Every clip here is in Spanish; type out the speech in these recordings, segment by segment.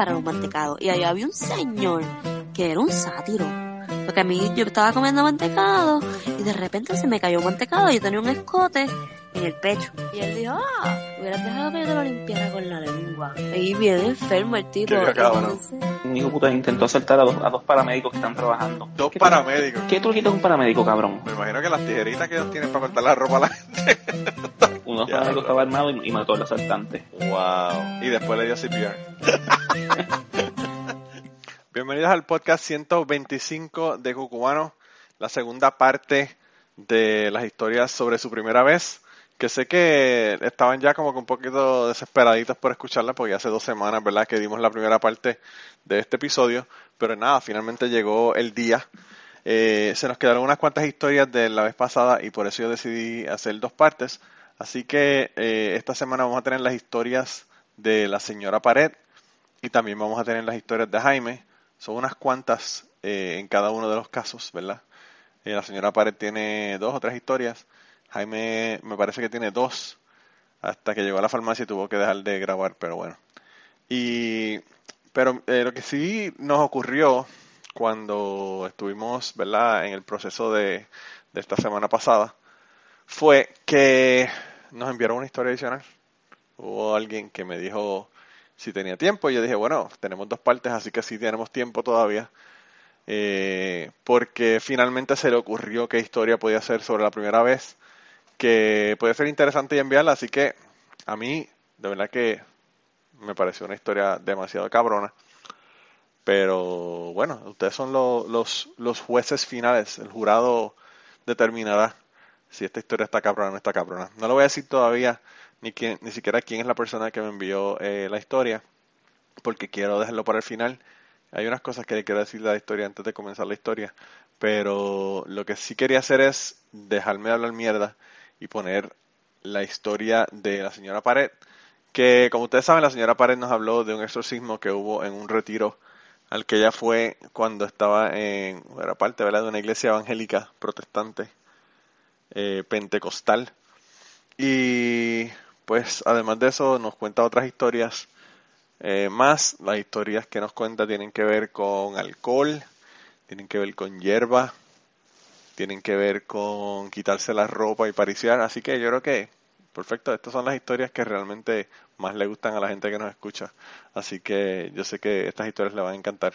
para los mantecados y ahí había un señor que era un sátiro. Porque a mí yo estaba comiendo mantecado y de repente se me cayó un mantecado y yo tenía un escote en el pecho. Y él dijo, ah, hubieras dejado que yo te lo limpiara con la lengua. Y bien enfermo el tipo. Qué Un hijo de puta intentó asaltar a dos, a dos paramédicos que están trabajando. Dos ¿Qué paramédicos. ¿Qué tú le quitas a un paramédico, cabrón? Me imagino que las tijeritas que ellos tienen para cortar la ropa a la gente. Uno de los estaba armado y, y mató al asaltante. Wow. Y después le dio CPR. Bienvenidos al podcast 125 de Cucubano, la segunda parte de las historias sobre su primera vez, que sé que estaban ya como que un poquito desesperaditos por escucharla, porque hace dos semanas, ¿verdad?, que dimos la primera parte de este episodio, pero nada, finalmente llegó el día. Eh, se nos quedaron unas cuantas historias de la vez pasada y por eso yo decidí hacer dos partes. Así que eh, esta semana vamos a tener las historias de la señora Pared y también vamos a tener las historias de Jaime. Son unas cuantas eh, en cada uno de los casos, ¿verdad? Eh, la señora Pared tiene dos o tres historias. Jaime me parece que tiene dos. Hasta que llegó a la farmacia y tuvo que dejar de grabar, pero bueno. Y, pero lo que sí nos ocurrió cuando estuvimos, ¿verdad?, en el proceso de esta semana pasada, fue que nos enviaron una historia adicional. Hubo alguien que me dijo si tenía tiempo y yo dije, bueno, tenemos dos partes, así que sí tenemos tiempo todavía. Eh, porque finalmente se le ocurrió qué historia podía ser sobre la primera vez, que puede ser interesante y enviarla, así que a mí, de verdad que me pareció una historia demasiado cabrona. Pero bueno, ustedes son lo- los, los jueces finales, el jurado determinará si esta historia está cabrona o no está cabrona. No lo voy a decir todavía ni, quién, ni siquiera quién es la persona que me envió eh, la historia, porque quiero dejarlo para el final. Hay unas cosas que le quiero decir de la historia antes de comenzar la historia, pero lo que sí quería hacer es dejarme de hablar mierda y poner la historia de la señora Pared, que como ustedes saben, la señora Pared nos habló de un exorcismo que hubo en un retiro al que ella fue cuando estaba en, era parte ¿verdad? de una iglesia evangélica protestante eh, pentecostal. Y pues además de eso nos cuenta otras historias eh, más. Las historias que nos cuenta tienen que ver con alcohol, tienen que ver con hierba, tienen que ver con quitarse la ropa y pariciar. Así que yo creo que, perfecto, estas son las historias que realmente más le gustan a la gente que nos escucha. Así que yo sé que estas historias le van a encantar.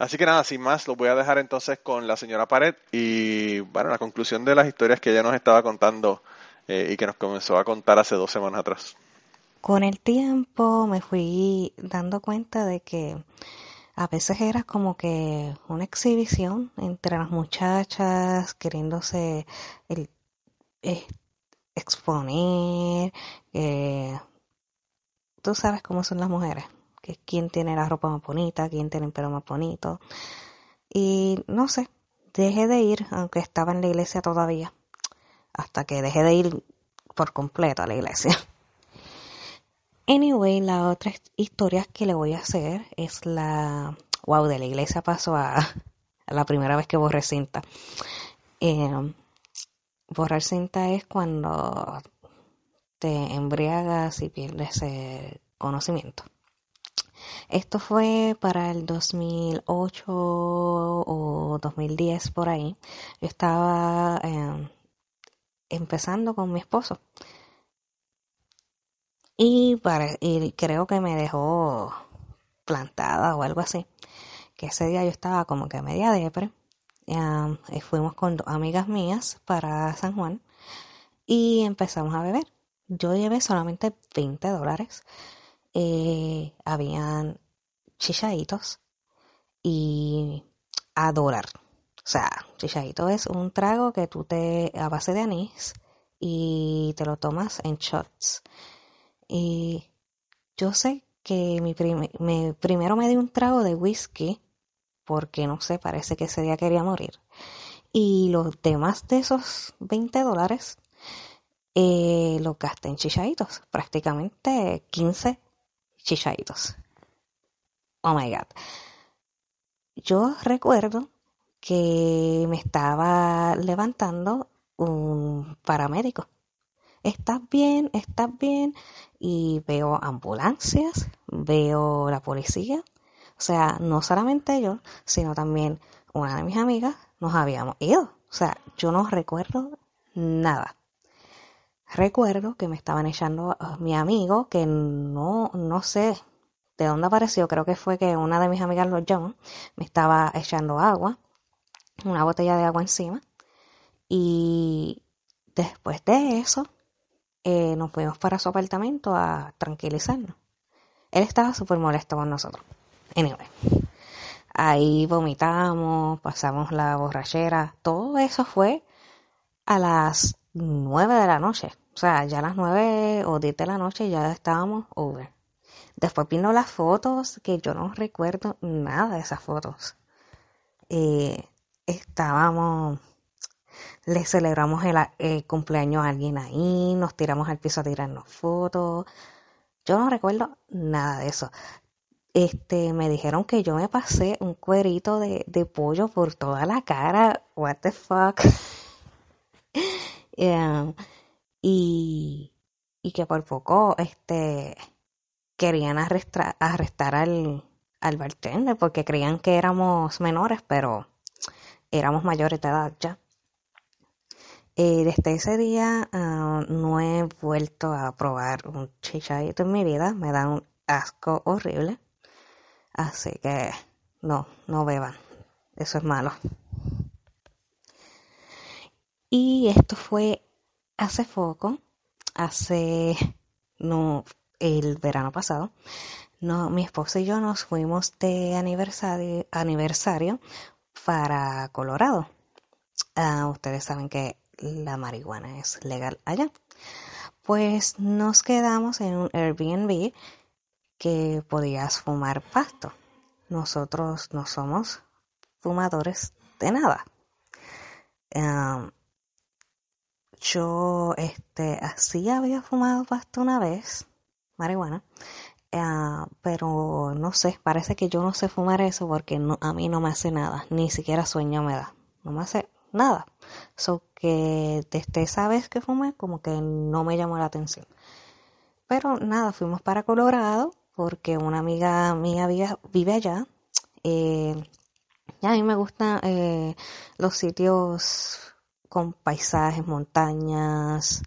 Así que nada, sin más, los voy a dejar entonces con la señora Pared y bueno, la conclusión de las historias que ella nos estaba contando eh, y que nos comenzó a contar hace dos semanas atrás. Con el tiempo me fui dando cuenta de que a veces era como que una exhibición entre las muchachas queriéndose exponer. eh, tú sabes cómo son las mujeres, que quién tiene la ropa más bonita, quién tiene el pelo más bonito. Y no sé, dejé de ir, aunque estaba en la iglesia todavía, hasta que dejé de ir por completo a la iglesia. Anyway, la otra historia que le voy a hacer es la... Wow, de la iglesia pasó a, la primera vez que borré cinta. Eh, borrar cinta es cuando te embriagas y pierdes el conocimiento. Esto fue para el 2008 o 2010 por ahí. Yo estaba eh, empezando con mi esposo. Y, para, y creo que me dejó plantada o algo así. Que ese día yo estaba como que media depre. Um, y fuimos con dos amigas mías para San Juan y empezamos a beber. Yo llevé solamente 20 dólares. Eh, habían chichaditos y a dólar. O sea, chichadito es un trago que tú te a base de anís y te lo tomas en shots. Y yo sé que mi, prim- me- primero me di un trago de whisky porque no sé, parece que ese día quería morir. Y los demás de esos 20 dólares eh, los gasté en chichaditos, prácticamente 15 Oh my god. Yo recuerdo que me estaba levantando un paramédico. ¿estás bien? ¿Estás bien? Y veo ambulancias, veo la policía. O sea, no solamente yo, sino también una de mis amigas nos habíamos ido. O sea, yo no recuerdo nada. Recuerdo que me estaban echando a mi amigo, que no, no sé de dónde apareció, creo que fue que una de mis amigas lo llamó, me estaba echando agua, una botella de agua encima. Y después de eso, eh, nos fuimos para su apartamento a tranquilizarnos. Él estaba súper molesto con nosotros. Anyway, ahí vomitamos, pasamos la borrachera, todo eso fue a las nueve de la noche. O sea, ya a las nueve o diez de la noche ya estábamos over. Después vino las fotos, que yo no recuerdo nada de esas fotos. Eh, estábamos, le celebramos el, cumpleaños a alguien ahí, nos tiramos al piso a tirarnos fotos. Yo no recuerdo nada de eso. Este, me dijeron que yo me pasé un cuerito de, de pollo por toda la cara. What the fuck. y, y que por poco, este, querían arrestar, al, al bartender porque creían que éramos menores, pero éramos mayores de edad ya. Eh, desde ese día ah, no he vuelto a probar un chichadito en mi vida, me da un asco horrible. Así que no, no beban, eso es malo. Y esto fue hace poco, hace no el verano pasado. No, mi esposo y yo nos fuimos de aniversario, aniversario para Colorado. Ah, ustedes saben que la marihuana es legal allá. Pues nos quedamos en un Airbnb que podías fumar pasto. Nosotros no somos fumadores de nada. Ah, yo este así había fumado pasto una vez, marihuana, Ah, pero no sé, parece que yo no sé fumar eso porque a mí no me hace nada, ni siquiera sueño me da, no me hace nada. So que desde esa vez que fumé, como que no me llamó la atención. Pero nada, fuimos para Colorado porque una amiga mía vive, allá. Eh, y a mí me gustan eh, los sitios con paisajes, montañas,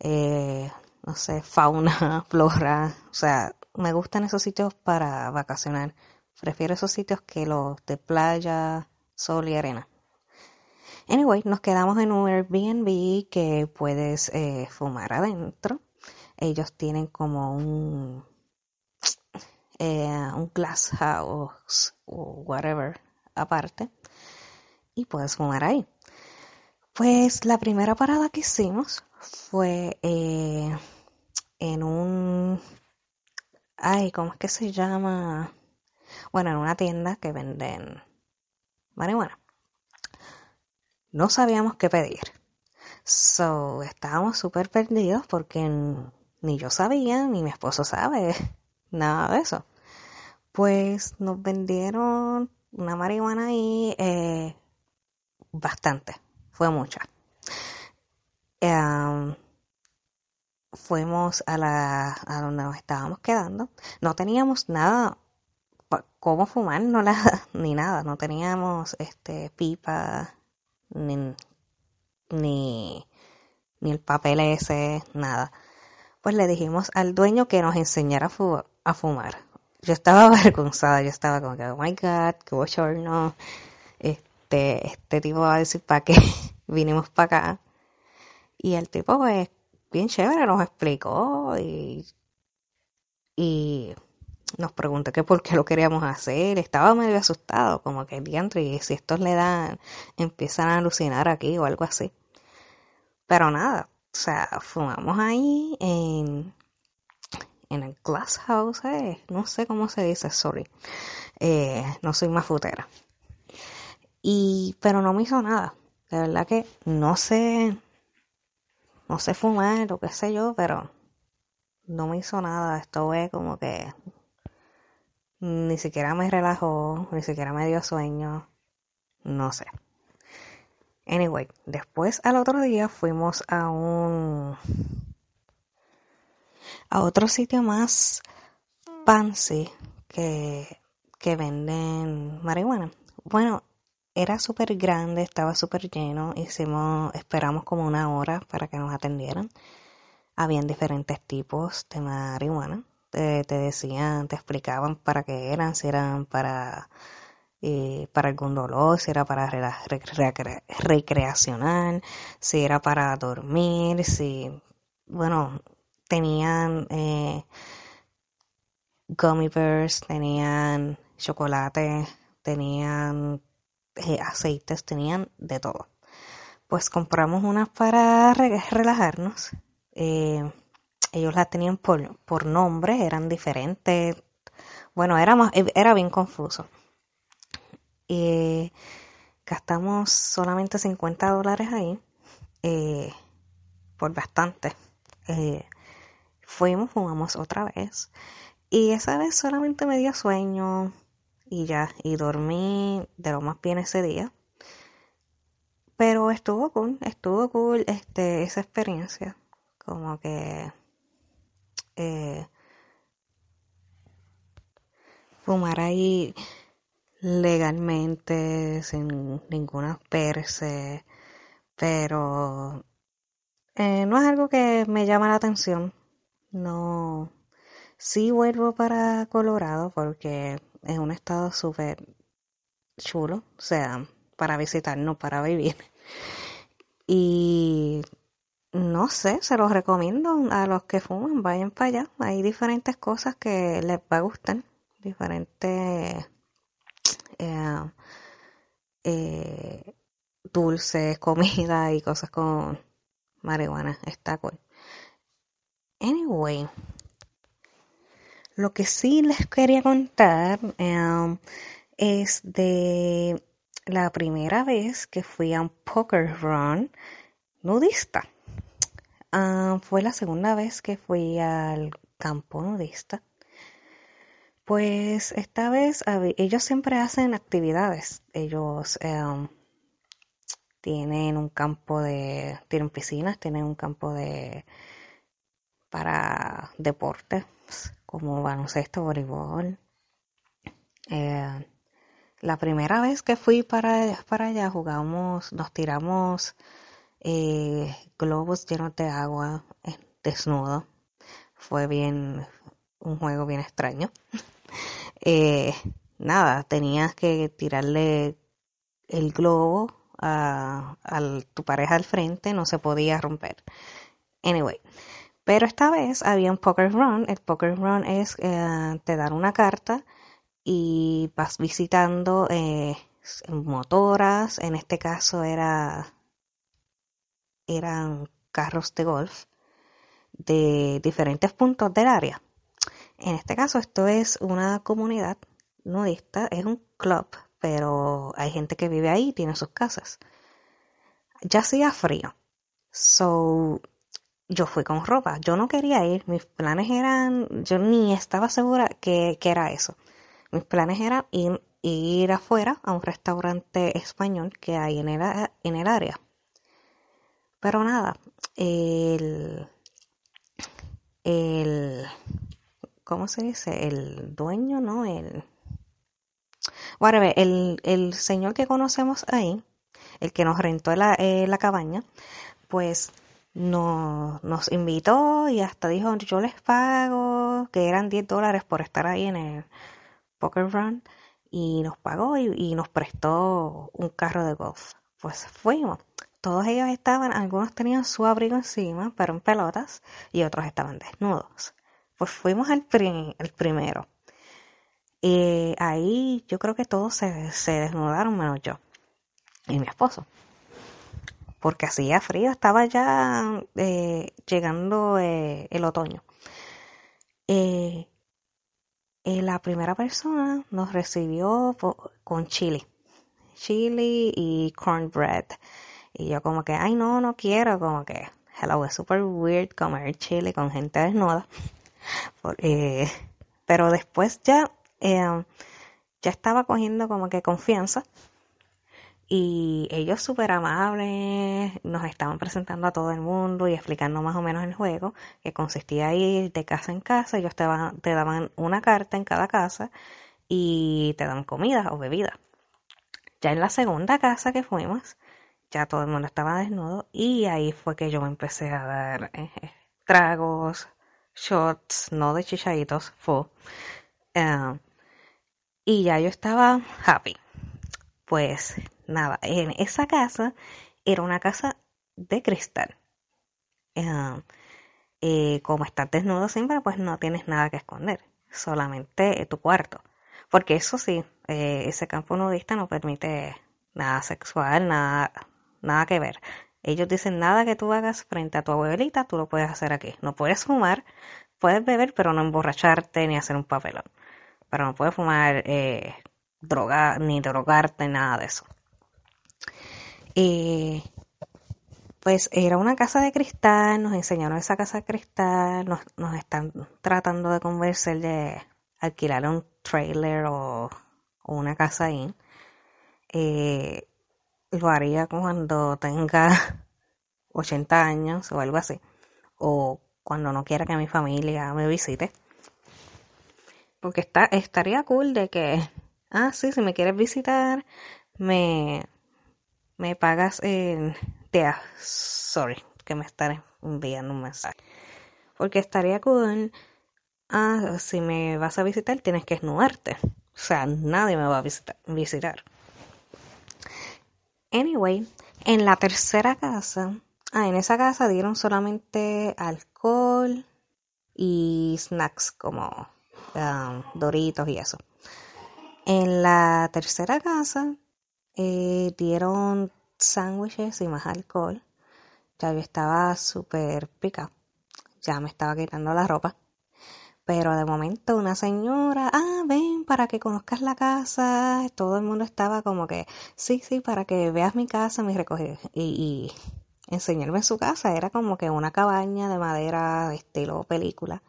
eh, no sé, fauna, flora, o sea, me gustan esos sitios para vacacionar. Prefiero esos sitios que los de playa, sol y arena. Anyway, nos quedamos en un Airbnb que puedes eh, fumar adentro. Ellos tienen como un, eh, un glass house o whatever aparte y puedes fumar ahí. Pues la primera parada que hicimos fue eh, en un ay, ¿cómo es que se llama? Bueno, en una tienda que venden marihuana. No sabíamos qué pedir. So, estábamos súper perdidos porque ni yo sabía, ni mi esposo sabe nada de eso. Pues nos vendieron una marihuana ahí eh, bastante, fue mucha. Em, fuimos a la a donde nos estábamos quedando. No teníamos nada cómo fumar, no la, ni nada, no teníamos este pipa ni, ni ni el papel ese, nada. Pues le dijimos al dueño que nos enseñara a, fumar. Yo estaba avergonzada, yo estaba como que, oh my god, qué bochorno. Este, tipo va a decir para qué vinimos para acá. Y el tipo, pues, bien chévere, nos explicó y, y nos preguntó que por qué lo queríamos hacer. Estaba medio asustado, como que diantre, y si estos le dan, empiezan a alucinar aquí o algo así. Pero nada, o sea, fumamos ahí en, en el glass house, eh, no sé cómo se dice, sorry. Eh, no soy más futera. Y, pero no me hizo nada. De verdad que no sé, no sé fumar o qué sé yo, pero no me hizo nada. Esto fue como que ni siquiera me relajó, ni siquiera me dio sueño, no sé. Anyway, después al otro día fuimos a un a otro sitio más fancy que, que venden marihuana. Bueno, era súper grande, estaba súper lleno, hicimos, esperamos como una hora para que nos atendieran. Habían diferentes tipos de marihuana. Te, te decían, te explicaban para qué eran, si eran para, eh, para algún dolor, si era para recre- recreacional, si era para dormir, si, bueno, tenían eh, gummy bears, tenían chocolate, tenían eh, aceites, tenían de todo. Pues compramos unas para re- relajarnos. Eh, ellos las tenían por, por nombre, eran diferentes. Bueno, era más, era bien confuso. Y gastamos solamente 50 dólares ahí, eh, por bastante. Eh, fuimos, fumamos otra vez. Y esa vez solamente me dio sueño y ya, y dormí de lo más bien ese día. Pero estuvo cool, estuvo cool este, esa experiencia. Como que eh, fumar ahí legalmente, sin ninguna perse, pero eh, no es algo que me llama la atención. No, sí vuelvo para Colorado porque es un estado súper chulo, o sea, para visitar, no para vivir. Y no sé, se los recomiendo a los que fuman, vayan para allá. Hay diferentes cosas que les va a gustar, diferentes eh, eh, dulces, comida y cosas con marihuana. Está cool. Anyway, lo que sí les quería contar um, es de la primera vez que fui a un poker run nudista. Ah, fue la segunda vez que fui al campo nudista. Pues esta vez ellos siempre hacen actividades. Ellos em, tienen un campo de, tienen piscinas, tienen un campo de para deportes como baloncesto, voleibol. Eh, la primera vez que fui para, para allá jugamos, nos tiramos eh, globos llenos de agua eh, desnudo. Fue bien, un juego bien extraño. Eh, nada, tenías que tirarle el globo a, al- tu pareja al frente, no se podía romper. Anyway, pero esta vez había un poker run. El poker run es, eh, te dan una carta y vas visitando eh, motoras. En este caso era, eran carros de golf de diferentes puntos del área. En este caso esto es una comunidad nudista, es un club, pero hay gente que vive ahí y tiene sus casas. Ya hacía frío, so yo fui con ropa. Yo no quería ir, mis planes eran, yo ni estaba segura que, que era eso. Mis planes eran ir, ir afuera a un restaurante español que hay en el, en el área. Pero nada, el, el, ¿cómo se dice? El dueño, ¿no? El, whatever, el, el señor que conocemos ahí, el que nos rentó la, eh, la cabaña, pues no, nos invitó y hasta dijo, yo les pago, que eran 10 dólares por estar ahí en el Poker Run, y nos pagó y, nos prestó un carro de golf. Pues fuimos. Todos ellos estaban, algunos tenían su abrigo encima, pero en pelotas, y otros estaban desnudos. Pues fuimos al, al primero. Y ahí yo creo que todos se, se desnudaron menos yo y mi esposo. Porque hacía frío, estaba ya eh, llegando eh, el otoño. Eh, eh, la primera persona nos recibió con chili. Chili y cornbread. Y yo como que, ay no, no quiero, como que, hello, es super weird comer chili con gente desnuda. Pero después ya, ya estaba cogiendo como que confianza Y ellos súper amables, nos estaban presentando a todo el mundo y explicando más o menos el juego, que consistía en ir de casa en casa, ellos te, te daban una carta en cada casa y te dan comida o bebida. Ya en la segunda casa que fuimos, ya todo el mundo estaba desnudo y ahí fue que yo me empecé a dar eh, tragos, shots, no de chichaditos, full. Eh, y ya yo estaba happy. Pues nada, en esa casa era una casa de cristal. Eh, eh, como estás desnudo siempre, pues no tienes nada que esconder, solamente tu cuarto. Porque eso sí, eh, ese campo nudista no permite nada sexual, nada, nada que ver. Ellos dicen nada que tú hagas frente a tu abuelita, tú lo puedes hacer aquí. No puedes fumar, puedes beber, pero no emborracharte ni hacer un papelón. Pero no puedes fumar, eh, droga, ni drogarte, nada de eso. Y pues era una casa de cristal, nos enseñaron esa casa de cristal, nos, nos están tratando de convencer de alquilar un trailer o, una casa ahí. Eh, lo haría cuando tenga 80 años o algo así. O cuando no quiera que mi familia me visite. Porque está, estaría cool de que, ah, sí, si me quieres visitar, me, me pagas en... Tía, sorry, que me estaré enviando un mensaje. Porque estaría cool, ah, si me vas a visitar tienes que desnudarte. O sea, nadie me va a visitar. Anyway, en la tercera casa, ah, en esa casa dieron solamente alcohol y snacks como um, doritos y eso. En la tercera casa eh, dieron sándwiches y más alcohol. Ya yo estaba súper pica. Ya me estaba quitando la ropa. Pero de momento una señora, ah, ven para que conozcas la casa. Todo el mundo estaba como que, sí, sí, para que veas mi casa, mi recogido. Y, y enseñarme su casa. Era como que una cabaña de madera estilo película.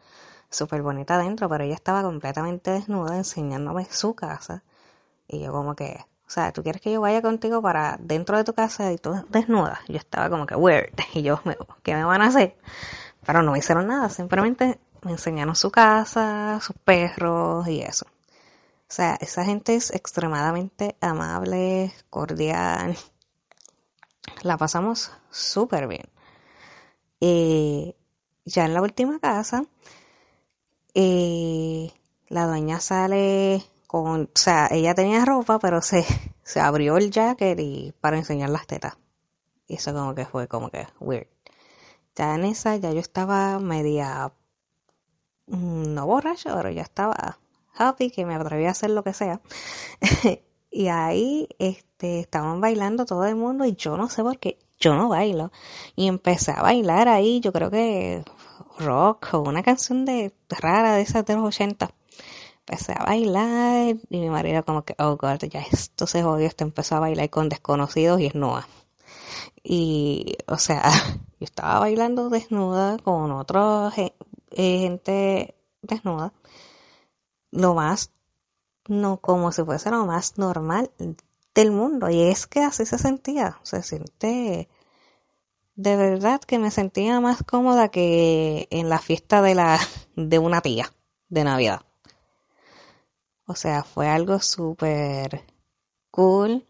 Súper bonita adentro, pero ella estaba completamente desnuda enseñándome su casa. Y yo como que, o sea, ¿tú quieres que yo vaya contigo para dentro de tu casa y tú desnuda? Yo estaba como que weird. Y yo, ¿qué me van a hacer? Pero no me hicieron nada, simplemente me enseñaron su casa, sus perros y eso. O sea, esa gente es extremadamente amable, cordial. La pasamos súper bien. Y ya en la última casa, eh, la dueña sale con, o sea, ella tenía ropa, pero se, se abrió el jacket y para enseñar las tetas. Y eso como que fue como que weird. Ya en esa ya yo estaba media Mm, no borracho, pero ya estaba happy, que me atrevía a hacer lo que sea. y ahí este, estaban bailando todo el mundo y yo no sé por qué, yo no bailo. Y empecé a bailar ahí, yo creo que rock o una canción de rara de esas de los 80. Empecé a bailar y mi marido como que, oh god, ya esto se jodió, esto empezó a bailar con desconocidos y es nueva. Y, o sea, yo estaba bailando desnuda con otros eh, gente desnuda, lo más, no como si fuese lo más normal del mundo. Y es que así se sentía, se siente, de verdad que me sentía más cómoda que en la fiesta de la, de una tía de Navidad. O sea, fue algo súper cool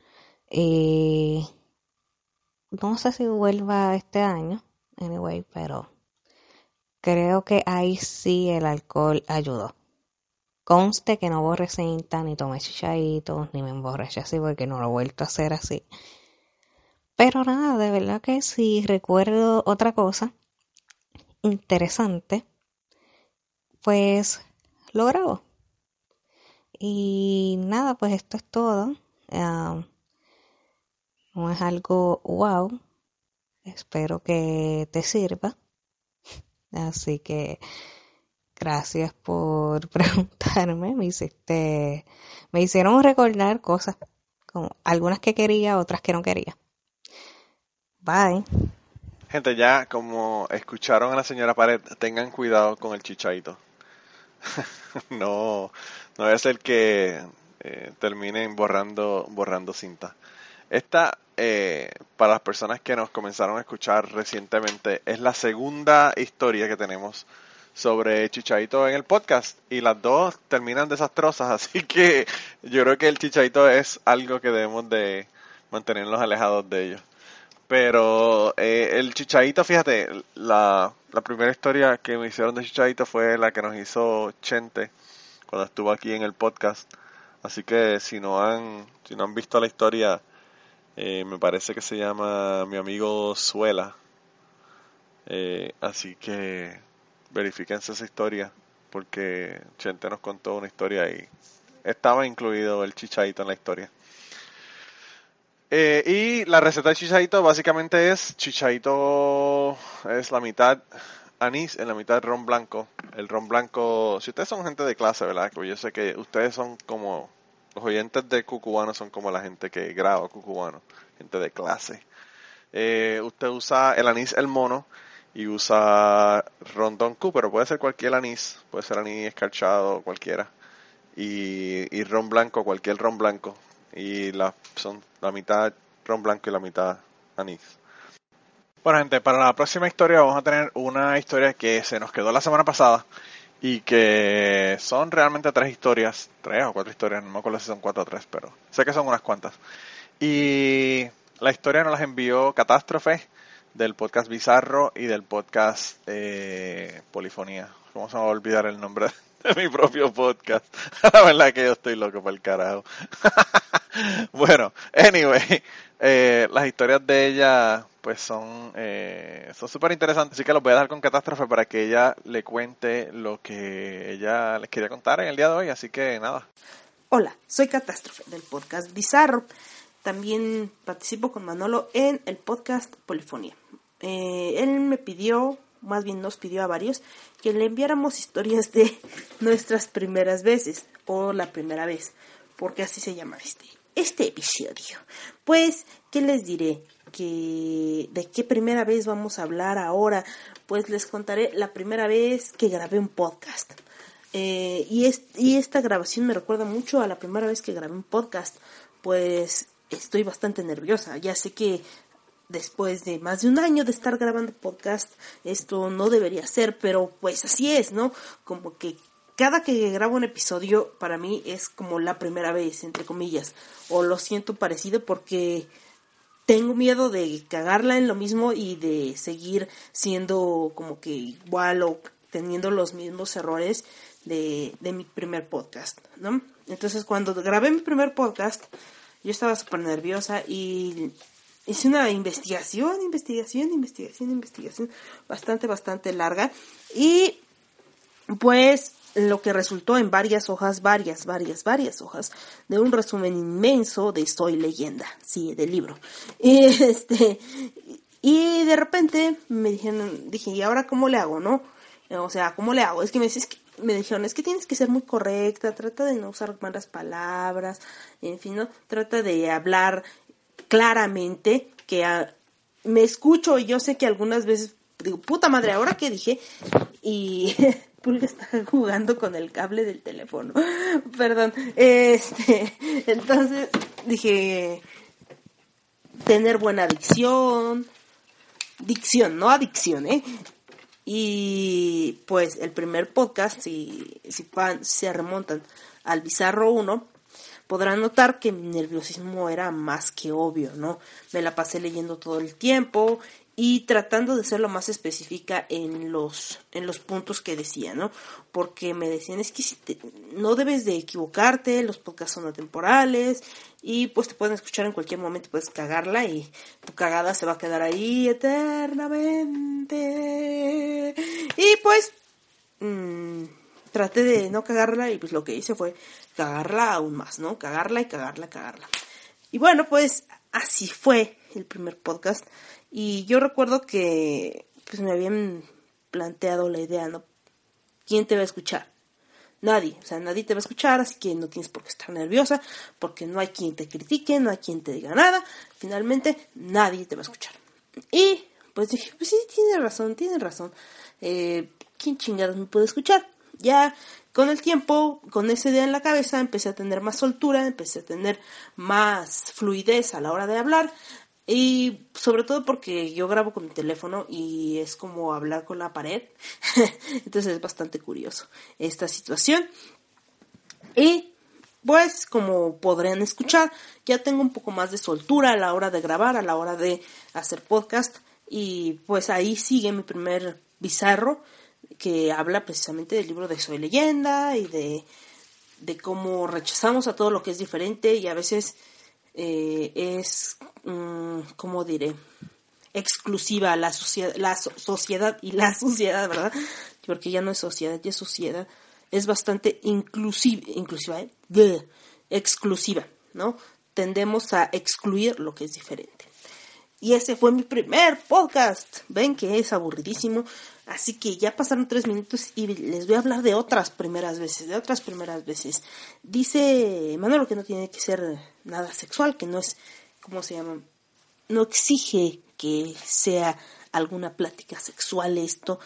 y no sé si vuelva este año, anyway, pero Creo que ahí sí el alcohol ayudó. Conste que no borré cinta, ni tomé chichaditos, ni me emborraché así porque no lo he vuelto a hacer así. Pero nada, de verdad que si recuerdo otra cosa interesante, pues lo grabo. Y nada, pues esto es todo. no es algo wow. Espero que te sirva. Así que gracias por preguntarme. Me hiciste, me hicieron recordar cosas, como algunas que quería, otras que no quería. Bye. Gente, ya como escucharon a la señora Pared, tengan cuidado con el chichaito. no, no es el que eh, terminen borrando, borrando cinta. Esta, eh, para las personas que nos comenzaron a escuchar recientemente, es la segunda historia que tenemos sobre Chichaito en el podcast y las dos terminan desastrosas, así que yo creo que el Chichaito es algo que debemos de mantenernos alejados de ellos. Pero eh, el Chichaito, fíjate, la, la primera historia que me hicieron de Chichaito fue la que nos hizo Chente cuando estuvo aquí en el podcast. Así que si no han, si no han visto la historia, eh, me parece que se llama Mi amigo Suela. Eh, así que verifíquense esa historia porque Chente nos contó una historia y estaba incluido el chichaito en la historia. Eh, y la receta de chichaito básicamente es chichaito es la mitad anís en la mitad ron blanco. El ron blanco, si ustedes son gente de clase, ¿verdad? Pues yo sé que ustedes son como los oyentes de Cucubano son como la gente que graba Cucubano, gente de clase. Eh, usted usa el anís el mono y usa ron Q, pero puede ser cualquier anís, puede ser anís escarchado, cualquiera. Y, y ron blanco, cualquier ron blanco. Y la, son la mitad ron blanco y la mitad anís. Bueno, gente, para la próxima historia vamos a tener una historia que se nos quedó la semana pasada y que son realmente tres historias, tres o cuatro historias, no me acuerdo si son cuatro o tres, pero sé que son unas cuantas. Y la historia nos las envió Catástrofe del podcast Bizarro y del podcast eh, Polifonía. ¿Cómo se me va a olvidar el nombre mi propio podcast? La verdad que yo estoy loco por el carajo. bueno, anyway, eh, las historias de ella pues son eh, son súper interesantes, así que los voy a dejar con Catástrofe para que ella le cuente lo que ella les quería contar en el día de hoy, así que nada. Hola, soy Catástrofe del podcast Bizarro. También participo con Manolo en el podcast Polifonía. Eh, él me pidió, más bien nos pidió a varios, que le enviáramos historias de nuestras primeras veces o la primera vez, porque así se llama este, este episodio. Pues, ¿qué les diré? Que, ¿De qué primera vez vamos a hablar ahora? Pues les contaré la primera vez que grabé un podcast. Eh, y, y esta grabación me recuerda mucho a la primera vez que grabé un podcast, pues estoy bastante nerviosa. Ya sé que después de más de un año de estar grabando podcast, esto no debería ser, pero pues así es, ¿no? Como que cada que grabo un episodio para mí es como la primera vez, entre comillas, o lo siento parecido porque tengo miedo de cagarla en lo mismo y de seguir siendo como que igual o teniendo los mismos errores de, de mi primer podcast, ¿no? Entonces cuando grabé mi primer podcast, yo estaba súper nerviosa y hice una investigación, investigación, investigación, investigación bastante, bastante larga. Y pues lo que resultó en varias hojas, varias, varias, varias hojas de un resumen inmenso de Soy leyenda, sí, del libro. Y este, y de repente me dijeron, dije, ¿y ahora cómo le hago, no? O sea, ¿cómo le hago? Es que me, es que me dijeron, es que tienes que ser muy correcta, trata de no usar malas palabras, en fin, ¿no? Trata de hablar claramente, que me escucho y yo sé que algunas veces digo, puta madre, ¿ahora qué dije? Y Pulga está jugando con el cable del teléfono. Perdón. Este, entonces dije, tener buena dicción, dicción, no adicción, ¿eh? Y pues el primer podcast, si, si se remontan al Bizarro 1, podrán notar que mi nerviosismo era más que obvio, ¿no? Me la pasé leyendo todo el tiempo y tratando de ser lo más específica en los, en los puntos que decía, ¿no? Porque me decían, es que si no debes de equivocarte, los podcasts son atemporales y pues te pueden escuchar en cualquier momento, puedes cagarla y tu cagada se va a quedar ahí eternamente. Y pues mmm, traté de no cagarla y pues lo que hice fue cagarla aún más, ¿no? Cagarla y cagarla, cagarla. Y bueno, pues así fue el primer podcast. Y yo recuerdo que pues me habían planteado la idea, ¿no? ¿Quién te va a escuchar? Nadie, o sea, nadie te va a escuchar, así que no tienes por qué estar nerviosa, porque no hay quien te critique, no hay quien te diga nada, finalmente nadie te va a escuchar. Y pues dije, pues sí, tiene razón, tiene razón, eh, ¿quién chingados me puede escuchar? Ya con el tiempo, con esa idea en la cabeza, empecé a tener más soltura, empecé a tener más fluidez a la hora de hablar. Y sobre todo porque yo grabo con mi teléfono y es como hablar con la pared. Entonces es bastante curioso esta situación. Y pues como podrían escuchar, ya tengo un poco más de soltura a la hora de grabar, a la hora de hacer podcast. Y pues ahí sigue mi primer bizarro que habla precisamente del libro de Soy leyenda y de, de cómo rechazamos a todo lo que es diferente y a veces eh, es, mm, ¿cómo diré? exclusiva la, sociedad, la sociedad y la sociedad, ¿verdad? Porque ya no es sociedad, ya es sociedad. Es bastante inclusiva, inclusiva, ¿eh? exclusiva, ¿no? Tendemos a excluir lo que es diferente. Y ese fue mi primer podcast. Ven que es aburridísimo. Así que ya pasaron tres minutos y les voy a hablar de otras primeras veces, de otras primeras veces. Dice Manolo que no tiene que ser nada sexual, que no es, ¿cómo se llama? No exige que sea alguna plática sexual esto.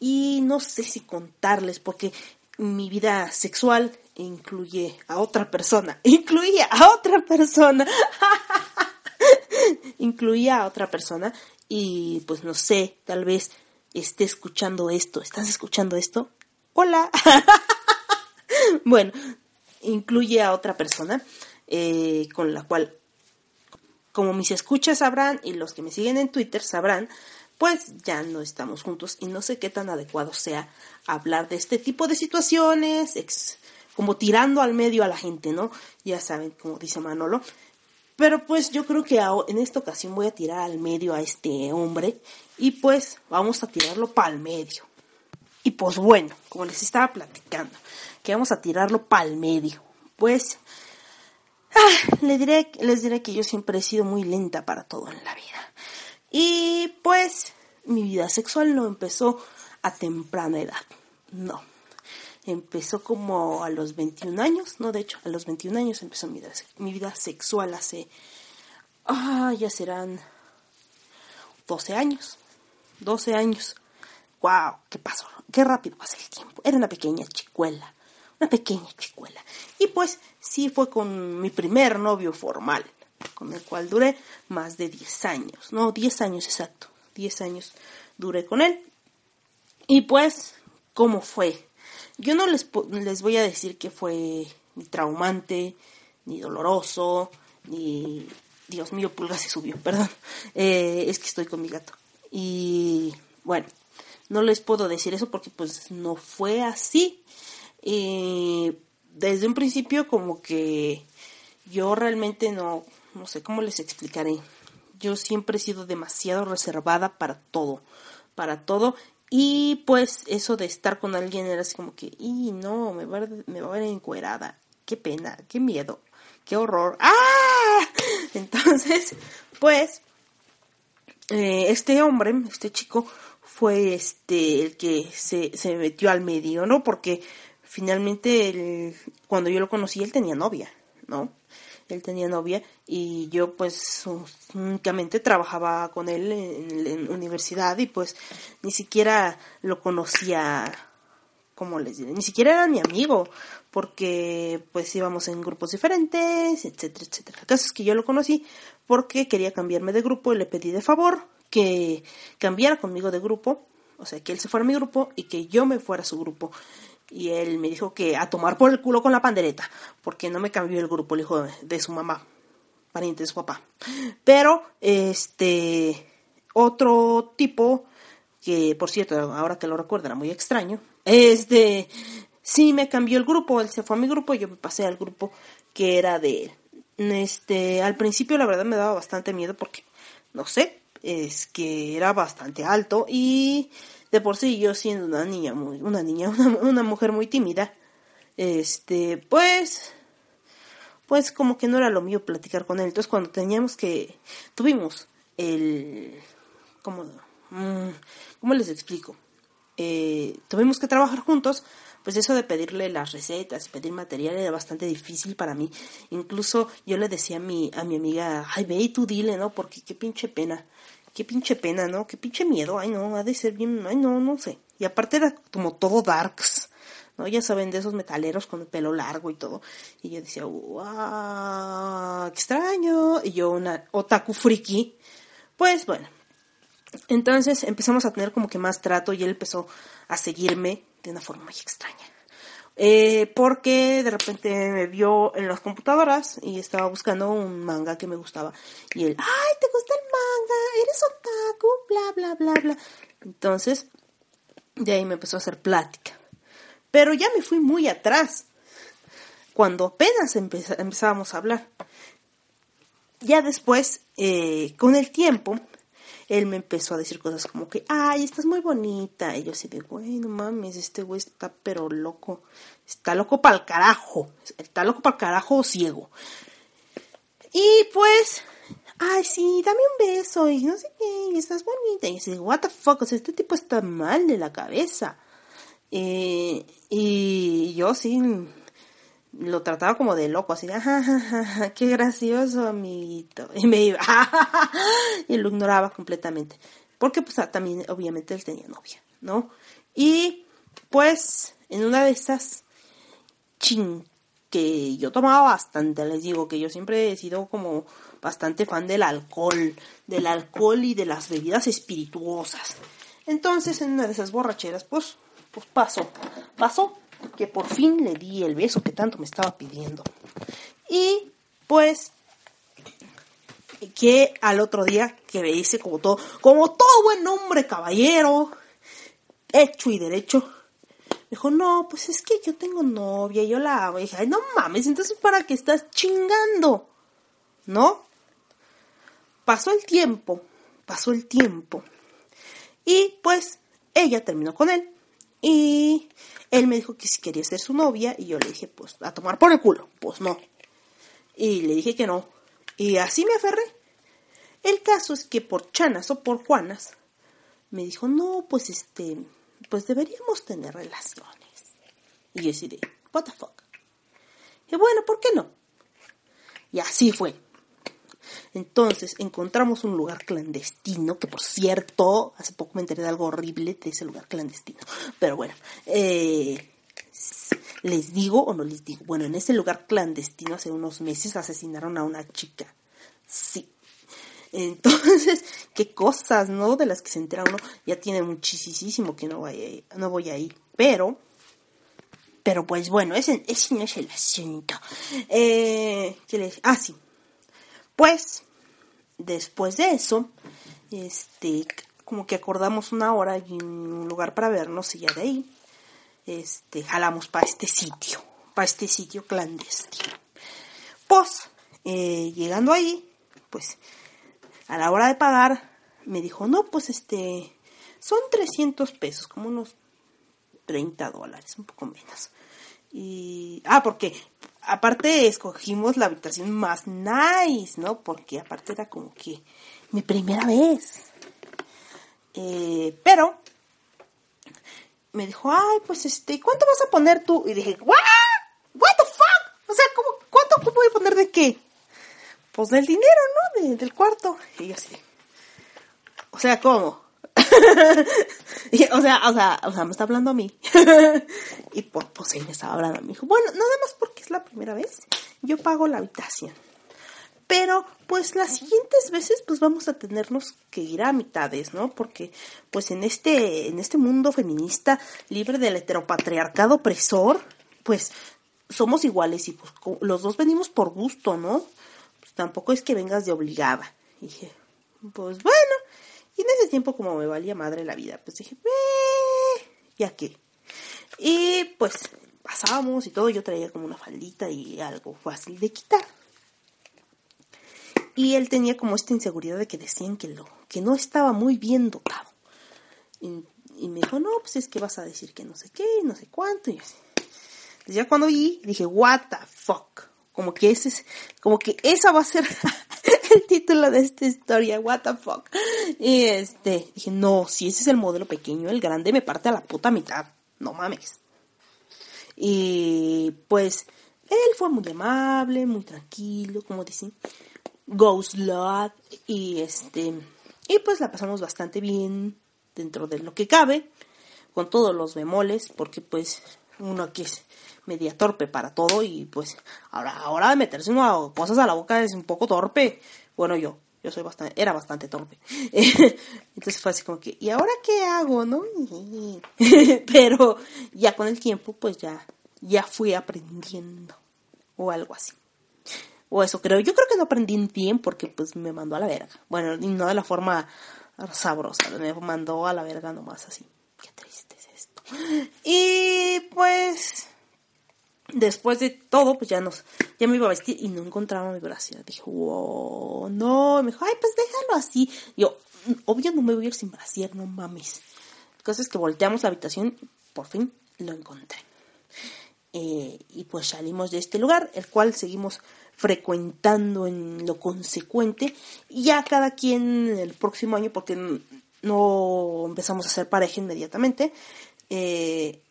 Y no sé si contarles porque mi vida sexual incluye a otra persona. Incluía a otra persona. incluía a otra persona. Y pues no sé, tal vez esté escuchando esto. ¿Estás escuchando esto? Hola. bueno, incluye a otra persona eh, con la cual, como mis escuchas sabrán y los que me siguen en Twitter sabrán, pues ya no estamos juntos y no sé qué tan adecuado sea hablar de este tipo de situaciones, como tirando al medio a la gente, ¿no? Ya saben, como dice Manolo. Pero pues yo creo que en esta ocasión voy a tirar al medio a este hombre y pues vamos a tirarlo para el medio. Y pues bueno, como les estaba platicando, que vamos a tirarlo para el medio. Pues ah, les, diré, les diré que yo siempre he sido muy lenta para todo en la vida. Y pues mi vida sexual no empezó a temprana edad. No. Empezó como a los 21 años, no, de hecho, a los 21 años empezó mi vida, mi vida sexual hace, ah, ya serán 12 años. 12 años. ¡Wow! ¿Qué pasó? Qué rápido pasa el tiempo. Era una pequeña chicuela. Una pequeña chicuela. Y pues sí fue con mi primer novio formal, con el cual duré más de 10 años. No, 10 años exacto. 10 años duré con él. Y pues, ¿cómo fue? Yo no les, les voy a decir que fue ni traumante, ni doloroso, ni... Dios mío, pulga se subió, perdón. Eh, es que estoy con mi gato. Y bueno, no les puedo decir eso porque pues no fue así. desde un principio como que yo realmente no, no sé cómo les explicaré. Yo siempre he sido demasiado reservada para todo, para todo. Y pues eso de estar con alguien era así como que, y no, me va, me va a ver encuerada. Qué pena, qué miedo, qué horror. ¡Ah! Entonces, pues eh, este hombre, este chico, fue este el que se, se metió al medio, ¿no? Porque finalmente cuando yo lo conocí él tenía novia, ¿no? Él tenía novia y yo pues únicamente trabajaba con él en, la universidad y pues ni siquiera lo conocía, como les diré? Ni siquiera era mi amigo porque pues íbamos en grupos diferentes, etcétera, etcétera. El caso es que yo lo conocí porque quería cambiarme de grupo y le pedí de favor que cambiara conmigo de grupo, o sea, que él se fuera a mi grupo y que yo me fuera a su grupo. Y él me dijo que a tomar por el culo con la pandereta, porque no me cambió el grupo, el hijo de, su mamá, pariente de su papá. Pero, este, otro tipo, que por cierto, ahora que lo recuerdo era muy extraño, este, sí me cambió el grupo, él se fue a mi grupo y yo me pasé al grupo que era de él. Este, al principio la verdad me daba bastante miedo porque, no sé, es que era bastante alto y de por sí yo siendo una niña muy, una niña, una, mujer muy tímida, este, pues, pues como que no era lo mío platicar con él. Entonces cuando teníamos que, tuvimos el, ¿cómo, mm, ¿cómo les explico? Eh, tuvimos que trabajar juntos, pues eso de pedirle las recetas, pedir material era bastante difícil para mí. Incluso yo le decía a mi, a mi amiga, ay, ve y tú dile, ¿no? Porque qué pinche pena. Qué pinche pena, ¿no? Qué pinche miedo. Ay, no, ha de ser bien, ay, no, no sé. Y aparte era como todo darks, ¿no? Ya saben, de esos metaleros con el pelo largo y todo. Y yo decía, wow, extraño. Y yo una otaku friki. Pues bueno. Entonces empezamos a tener como que más trato y él empezó a seguirme de una forma muy extraña. Eh, porque de repente me vio en las computadoras y estaba buscando un manga que me gustaba. Y él, ay, ¿te gusta el manga? ¿Eres otaku? Bla, bla, bla, bla. Entonces, de ahí me empezó a hacer plática. Pero ya me fui muy atrás, cuando apenas empezábamos a hablar. Ya después, eh, con el tiempo, él me empezó a decir cosas como que, ay, estás muy bonita. Y yo así de, güey, no mames, este güey está pero loco. Está loco para el carajo. Está loco para el carajo ciego. Y pues, ay, sí, dame un beso. Y no sé qué, estás bonita. Y yo así, what the fuck, o este tipo está mal de la cabeza. Eh, y yo sí lo trataba como de loco, así de, ajá, qué gracioso, amiguito. Y me iba, y lo ignoraba completamente. Porque pues también, obviamente, él tenía novia, ¿no? Y pues, en una de esas, ching, que yo tomaba bastante, les digo que yo siempre he sido como bastante fan del alcohol, del alcohol y de las bebidas espirituosas. Entonces, en una de esas borracheras, pues, pues pasó, pasó que por fin le di el beso que tanto me estaba pidiendo. Y pues que al otro día que me hice como todo, como todo buen hombre caballero, hecho y derecho, dijo, no, pues es que yo tengo novia, yo la amo. Y dije, ay, no mames, entonces para qué estás chingando, ¿no? Pasó el tiempo, pasó el tiempo. Y pues ella terminó con él. Y él me dijo que si quería ser su novia y yo le dije, pues a tomar por el culo, pues no. Y le dije que no. Y así me aferré. El caso es que por chanas o por juanas me dijo, no, pues este, pues deberíamos tener relaciones. Y yo decidí, what the fuck. Y bueno, ¿por qué no? Y así fue. Entonces encontramos un lugar clandestino, que por cierto, hace poco me enteré de algo horrible de ese lugar clandestino. Pero bueno, eh, les digo o no les digo. Bueno, en ese lugar clandestino hace unos meses asesinaron a una chica. Sí. Entonces, qué cosas, ¿no? De las que se entera uno. Ya tiene muchísimo que no, vaya, no voy a ir. Pero, pero pues bueno, ese, no es el asunto. Eh, ¿qué les? Ah, sí. Pues, después de eso, este, como que acordamos una hora y un lugar para vernos y ya de ahí, este, jalamos para este sitio, para este sitio clandestino. Pues, eh, llegando ahí, pues, a la hora de pagar, me dijo, no, pues este, son 300 pesos, como unos 30 dólares, un poco menos. Y, ah, porque aparte escogimos la habitación más nice, ¿no? Porque aparte era como que mi primera vez. Eh, pero me dijo, ay, pues este, ¿cuánto vas a poner tú? Y dije, ¿what? ¿What the fuck? O sea, ¿cómo, ¿cuánto voy a poner de qué? Pues del dinero, ¿no? del cuarto. Y yo así. O sea, ¿cómo? o sea, o sea, o sea, me está hablando a mí. y pues, pues él me estaba hablando a mí. Dijo, bueno, nada más porque es la primera vez, yo pago la habitación. Pero, pues las siguientes veces, pues vamos a tenernos que ir a mitades, ¿no? Porque, pues en este, en este mundo feminista libre del heteropatriarcado opresor, pues somos iguales y pues los dos venimos por gusto, ¿no? Pues tampoco es que vengas de obligada. Dije, pues bueno, y en ese tiempo, como me valía madre la vida, pues dije, eh, ¿ya qué? Y pues pasábamos y todo, yo traía como una faldita y algo fácil de quitar. Y él tenía como esta inseguridad de que decían que, lo, que no estaba muy bien dotado. Y, me dijo, no, pues es que vas a decir que no sé qué, no sé cuánto. Y ya cuando vi, dije, what the fuck. Como que ese es, como que esa va a ser el título de esta historia, what the fuck. Y este, dije, no, si ese es el modelo pequeño, el grande me parte a la puta mitad, no mames. Y pues, él fue muy amable, muy tranquilo, como dicen, ghost lot, y este, y pues la pasamos bastante bien dentro de lo que cabe, con todos los bemoles, porque pues uno que es media torpe para todo y pues ahora ahora meterse uno cosas a la boca es un poco torpe. Bueno, yo yo soy bastante era bastante torpe. Entonces fue así como que ¿y ahora qué hago, no? Pero ya con el tiempo pues ya ya fui aprendiendo o algo así. O eso creo. Yo creo que no aprendí bien porque pues me mandó a la verga. Bueno, no de la forma sabrosa, me mandó a la verga nomás así. Qué triste es esto. Y pues después de todo, pues ya nos, ya me iba a vestir y no encontraba mi brasier. Dije, wow, no, me dijo, ay, pues déjalo así. Yo, obvio no me voy a ir sin brasier, no mames. La cosa es que volteamos la habitación, por fin lo encontré. Eh, y pues salimos de este lugar, el cual seguimos frecuentando en lo consecuente. Y ya cada quien el próximo año, porque no empezamos a ser pareja inmediatamente, eh,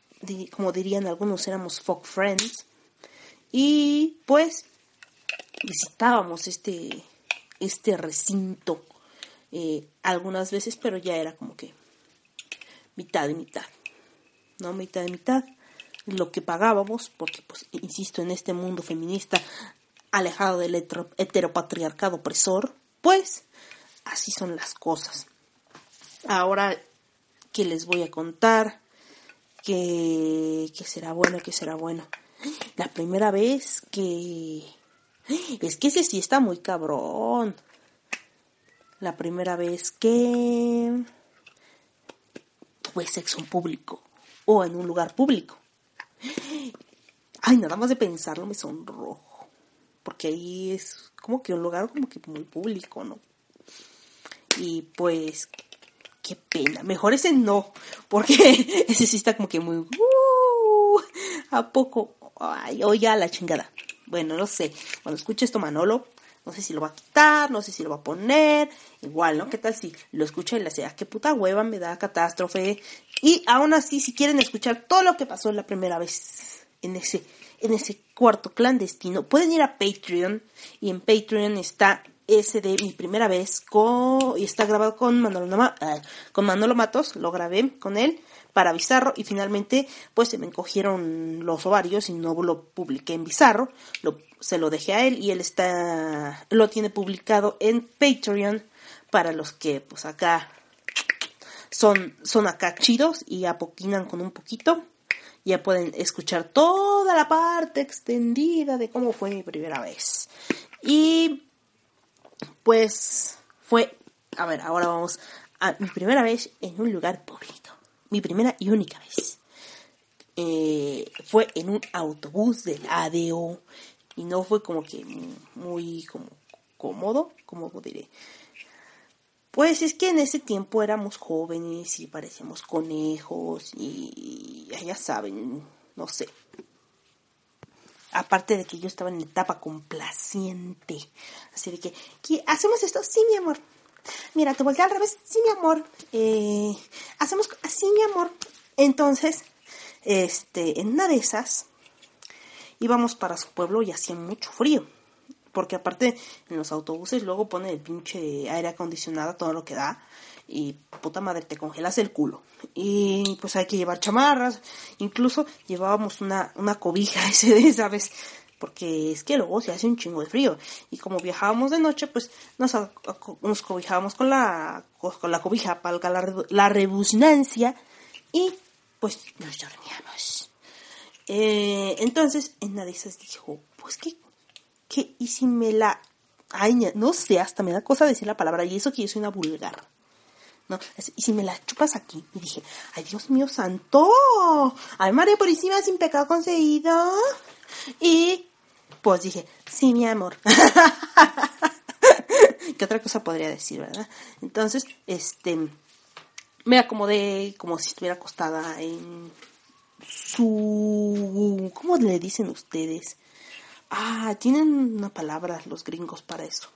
como dirían algunos, éramos folk friends. Y pues visitábamos este, este recinto eh, algunas veces, pero ya era como que mitad y mitad. ¿No? Mitad y mitad. Lo que pagábamos, porque, pues, insisto, en este mundo feminista alejado del heteropatriarcado opresor, pues así son las cosas. Ahora que les voy a contar que, que será bueno, que será bueno. La primera vez que... Es que ese sí está muy cabrón. La primera vez que tuve sexo en público o en un lugar público. Ay, nada más de pensarlo me sonrojo porque ahí es como que un lugar como que muy público, ¿no? Y pues, qué pena, mejor ese no, porque ese sí está como que muy... ¿A poco? Ay, oye, a la chingada. Bueno, no sé, cuando escuche esto Manolo, no sé si lo va a quitar, no sé si lo va a poner, igual, ¿no? ¿Qué tal si lo escucha y le sea, qué puta hueva, me da catástrofe? Y aún así, si quieren escuchar todo lo que pasó la primera vez en ese en ese cuarto clandestino, pueden ir a Patreon y en Patreon está ese de mi primera vez con, y está grabado con Manolo, con Manolo Matos, lo grabé con él para Bizarro y finalmente pues se me encogieron los ovarios y no lo publiqué en Bizarro, se lo dejé a él y él está, lo tiene publicado en Patreon para los que pues acá son, son acá chidos y apoquinan con un poquito ya pueden escuchar toda la parte extendida de cómo fue mi primera vez. Y pues fue, a ver, ahora vamos a mi primera vez en un lugar público. Mi primera y única vez. Eh, fue en un autobús del ADO y no fue como que muy como cómodo, como diré. Pues es que en ese tiempo éramos jóvenes y parecíamos conejos y ya saben, no sé. Aparte de que yo estaba en etapa complaciente. Así de que, ¿hacemos esto? Sí, mi amor. Mira, te volteé al revés. Sí, mi amor. Eh, hacemos así, mi amor. Entonces, este, en una de esas, íbamos para su pueblo y hacía mucho frío porque aparte en los autobuses luego pone el pinche aire acondicionado todo lo que da y puta madre te congelas el culo. Y pues hay que llevar chamarras. Incluso llevábamos una, una cobija ese de sabes porque es que luego se hace un chingo de frío. Y como viajábamos de noche pues nos, cobijábamos con la con la cobija para la, la rebusnancia. Y pues nos dormíamos. Eh, entonces en una de esas dijo pues qué que y si me la... Ay, no sé, hasta me da cosa decir la palabra. Y eso que yo soy una vulgar. ¿No? Y si me la chupas aquí, y dije, ay Dios mío santo, ay María Purísima sin pecado conseguido. Y pues dije, sí, mi amor. ¿Qué otra cosa podría decir, verdad? Entonces, este, me acomodé como si estuviera acostada en su, ¿cómo le dicen ustedes? Ah, tienen una palabra los gringos para eso.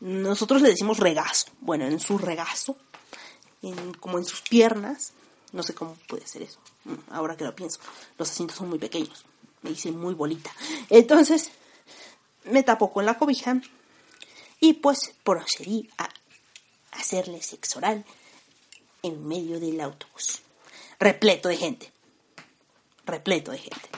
Nosotros le decimos regazo. Bueno, en su regazo, como en sus piernas, no sé cómo puede ser eso. Mm, ahora que lo pienso, los asientos son muy pequeños. Me hice muy bolita. Entonces, me tapó con la cobija y pues procedí a hacerle sexo oral en medio del autobús. Repleto de gente. repleto de gente.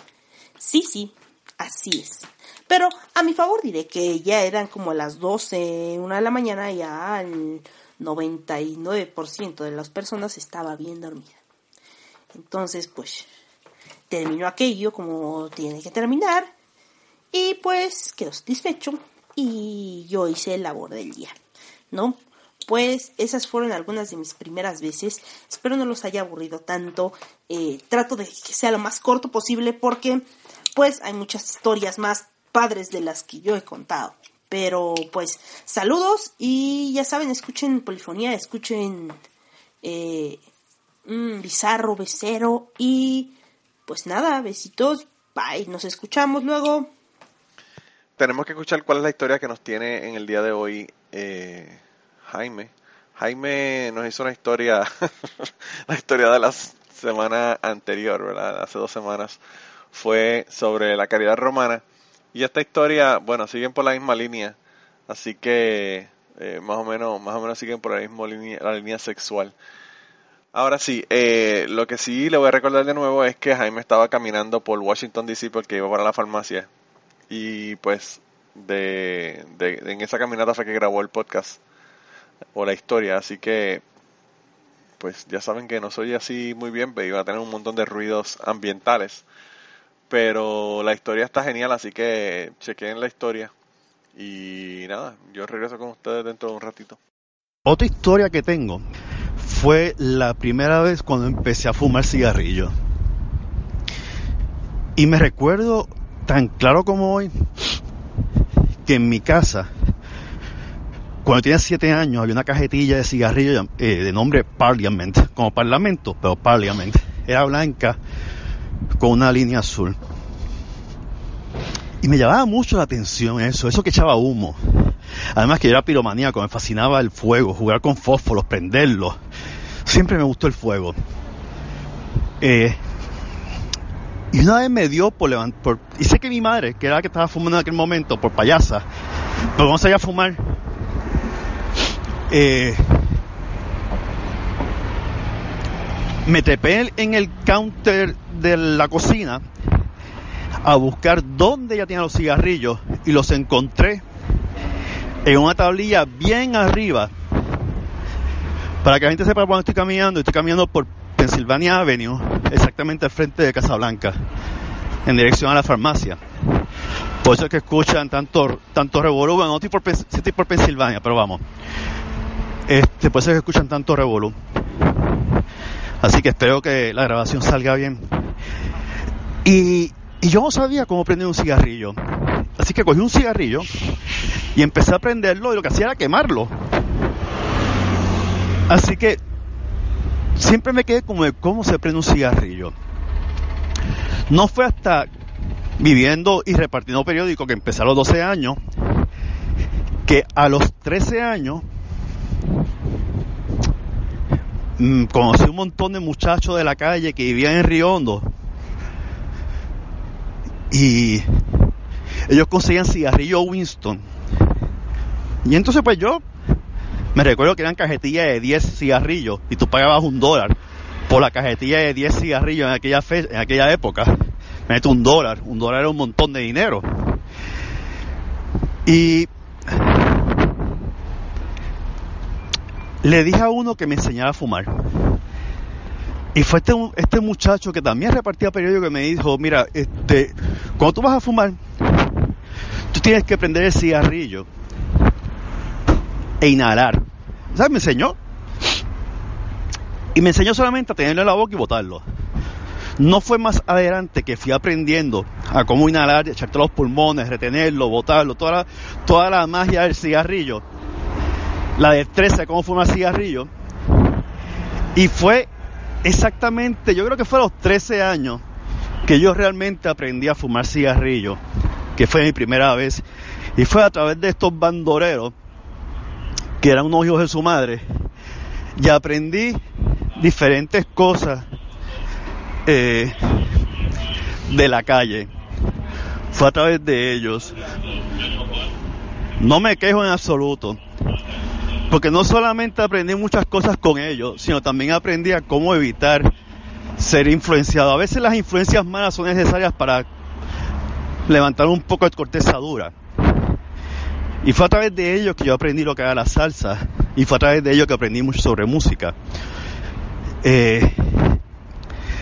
Sí, sí, así es. Pero a mi favor diré que ya eran como las 12, una de la mañana, ya el 99% de las personas estaba bien dormida. Entonces, pues, terminó aquello como tiene que terminar y pues quedó satisfecho y yo hice el labor del día, ¿no? Pues esas fueron algunas de mis primeras veces. Espero no los haya aburrido tanto. Eh, trato de que sea lo más corto posible porque pues hay muchas historias más padres de las que yo he contado. Pero pues saludos y ya saben, escuchen polifonía, escuchen eh, bizarro, becero y pues nada, besitos, bye, nos escuchamos luego. Tenemos que escuchar cuál es la historia que nos tiene en el día de hoy eh, Jaime. Jaime nos hizo una historia, la historia de la semana anterior, ¿verdad? Hace dos semanas, fue sobre la caridad romana. Y esta historia, bueno, siguen por la misma línea, así que eh, más o menos, más o menos siguen por la misma línea, la línea sexual. Ahora sí, eh, lo que sí le voy a recordar de nuevo es que Jaime estaba caminando por Washington DC porque iba para la farmacia. Y pues de, de, en esa caminata fue que grabó el podcast o la historia, así que pues ya saben que no soy así muy bien, pero iba a tener un montón de ruidos ambientales, pero la historia está genial, así que chequen la historia y nada, yo regreso con ustedes dentro de un ratito. Otra historia que tengo fue la primera vez cuando empecé a fumar cigarrillo. Y me recuerdo tan claro como hoy que en mi casa, cuando tenía siete años, había una cajetilla de cigarrillo eh, de nombre Parliament, como Parlamento, pero Parliament. Era blanca con una línea azul. Y me llamaba mucho la atención eso, eso que echaba humo. Además que yo era piromaníaco, me fascinaba el fuego, jugar con fósforos, prenderlos. Siempre me gustó el fuego. Eh, y una vez me dio por levantar, y sé que mi madre, que era la que estaba fumando en aquel momento, por payasa, pero vamos allá a fumar, eh, me trepé en el counter de la cocina a buscar dónde ella tenía los cigarrillos y los encontré en una tablilla bien arriba. Para que la gente sepa por dónde estoy caminando, estoy caminando por Pennsylvania Avenue, exactamente al frente de Casablanca, en dirección a la farmacia. Por eso es que escuchan tanto, tanto revolú, no estoy por, estoy Pensilvania, pero vamos. Este, por eso es que escuchan tanto revolú. Así que espero que la grabación salga bien. Y, yo no sabía cómo prender un cigarrillo. Así que cogí un cigarrillo y empecé a prenderlo y lo que hacía era quemarlo. Así que siempre me quedé como de cómo se prende un cigarrillo. No fue hasta viviendo y repartiendo periódicos que empecé a los 12 años, que a los 13 años mm, conocí un montón de muchachos de la calle que vivían en Río Hondo y ellos conseguían cigarrillo Winston. Y entonces pues yo me recuerdo que eran cajetillas de 10 cigarrillos y tú pagabas un dólar por la cajetilla de 10 cigarrillos en aquella, fe, en aquella época. Me meto un dólar, un dólar era un montón de dinero. Y le dije a uno que me enseñara a fumar. Y fue este, este muchacho que también repartía periódico que me dijo, mira, este, cuando tú vas a fumar, tú tienes que prender el cigarrillo e inhalar. ¿Sabes? Me enseñó. Y me enseñó solamente a tenerlo en la boca y botarlo. No fue más adelante que fui aprendiendo a cómo inhalar, echarte los pulmones, retenerlo, botarlo, toda la, toda la magia del cigarrillo, la destreza de cómo fumar cigarrillo. Y fue exactamente, yo creo que fue a los 13 años que yo realmente aprendí a fumar cigarrillo, que fue mi primera vez. Y fue a través de estos bandoreros que eran unos hijos de su madre, y aprendí diferentes cosas eh, de la calle. Fue a través de ellos. No me quejo en absoluto, porque no solamente aprendí muchas cosas con ellos, sino también aprendí a cómo evitar ser influenciado. A veces las influencias malas son necesarias para levantar un poco de corteza dura. Y fue a través de ello que yo aprendí lo que era la salsa. Y fue a través de ello que aprendí mucho sobre música. Eh,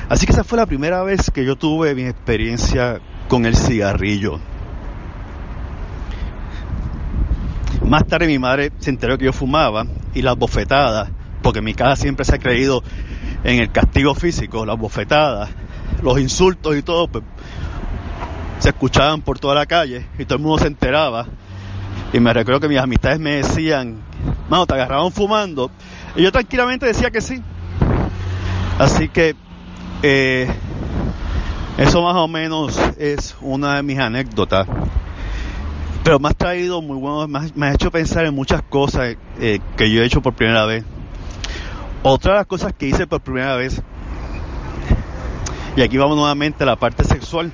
así que esa fue la primera vez que yo tuve mi experiencia con el cigarrillo. Más tarde mi madre se enteró que yo fumaba y las bofetadas, porque mi casa siempre se ha creído en el castigo físico, las bofetadas, los insultos y todo, pues, se escuchaban por toda la calle y todo el mundo se enteraba. Y me recuerdo que mis amistades me decían, mano, te agarraban fumando. Y yo tranquilamente decía que sí. Así que eh, eso más o menos es una de mis anécdotas. Pero me ha traído muy bueno, me ha, hecho pensar en muchas cosas eh, que yo he hecho por primera vez. Otra de las cosas que hice por primera vez, y aquí vamos nuevamente a la parte sexual,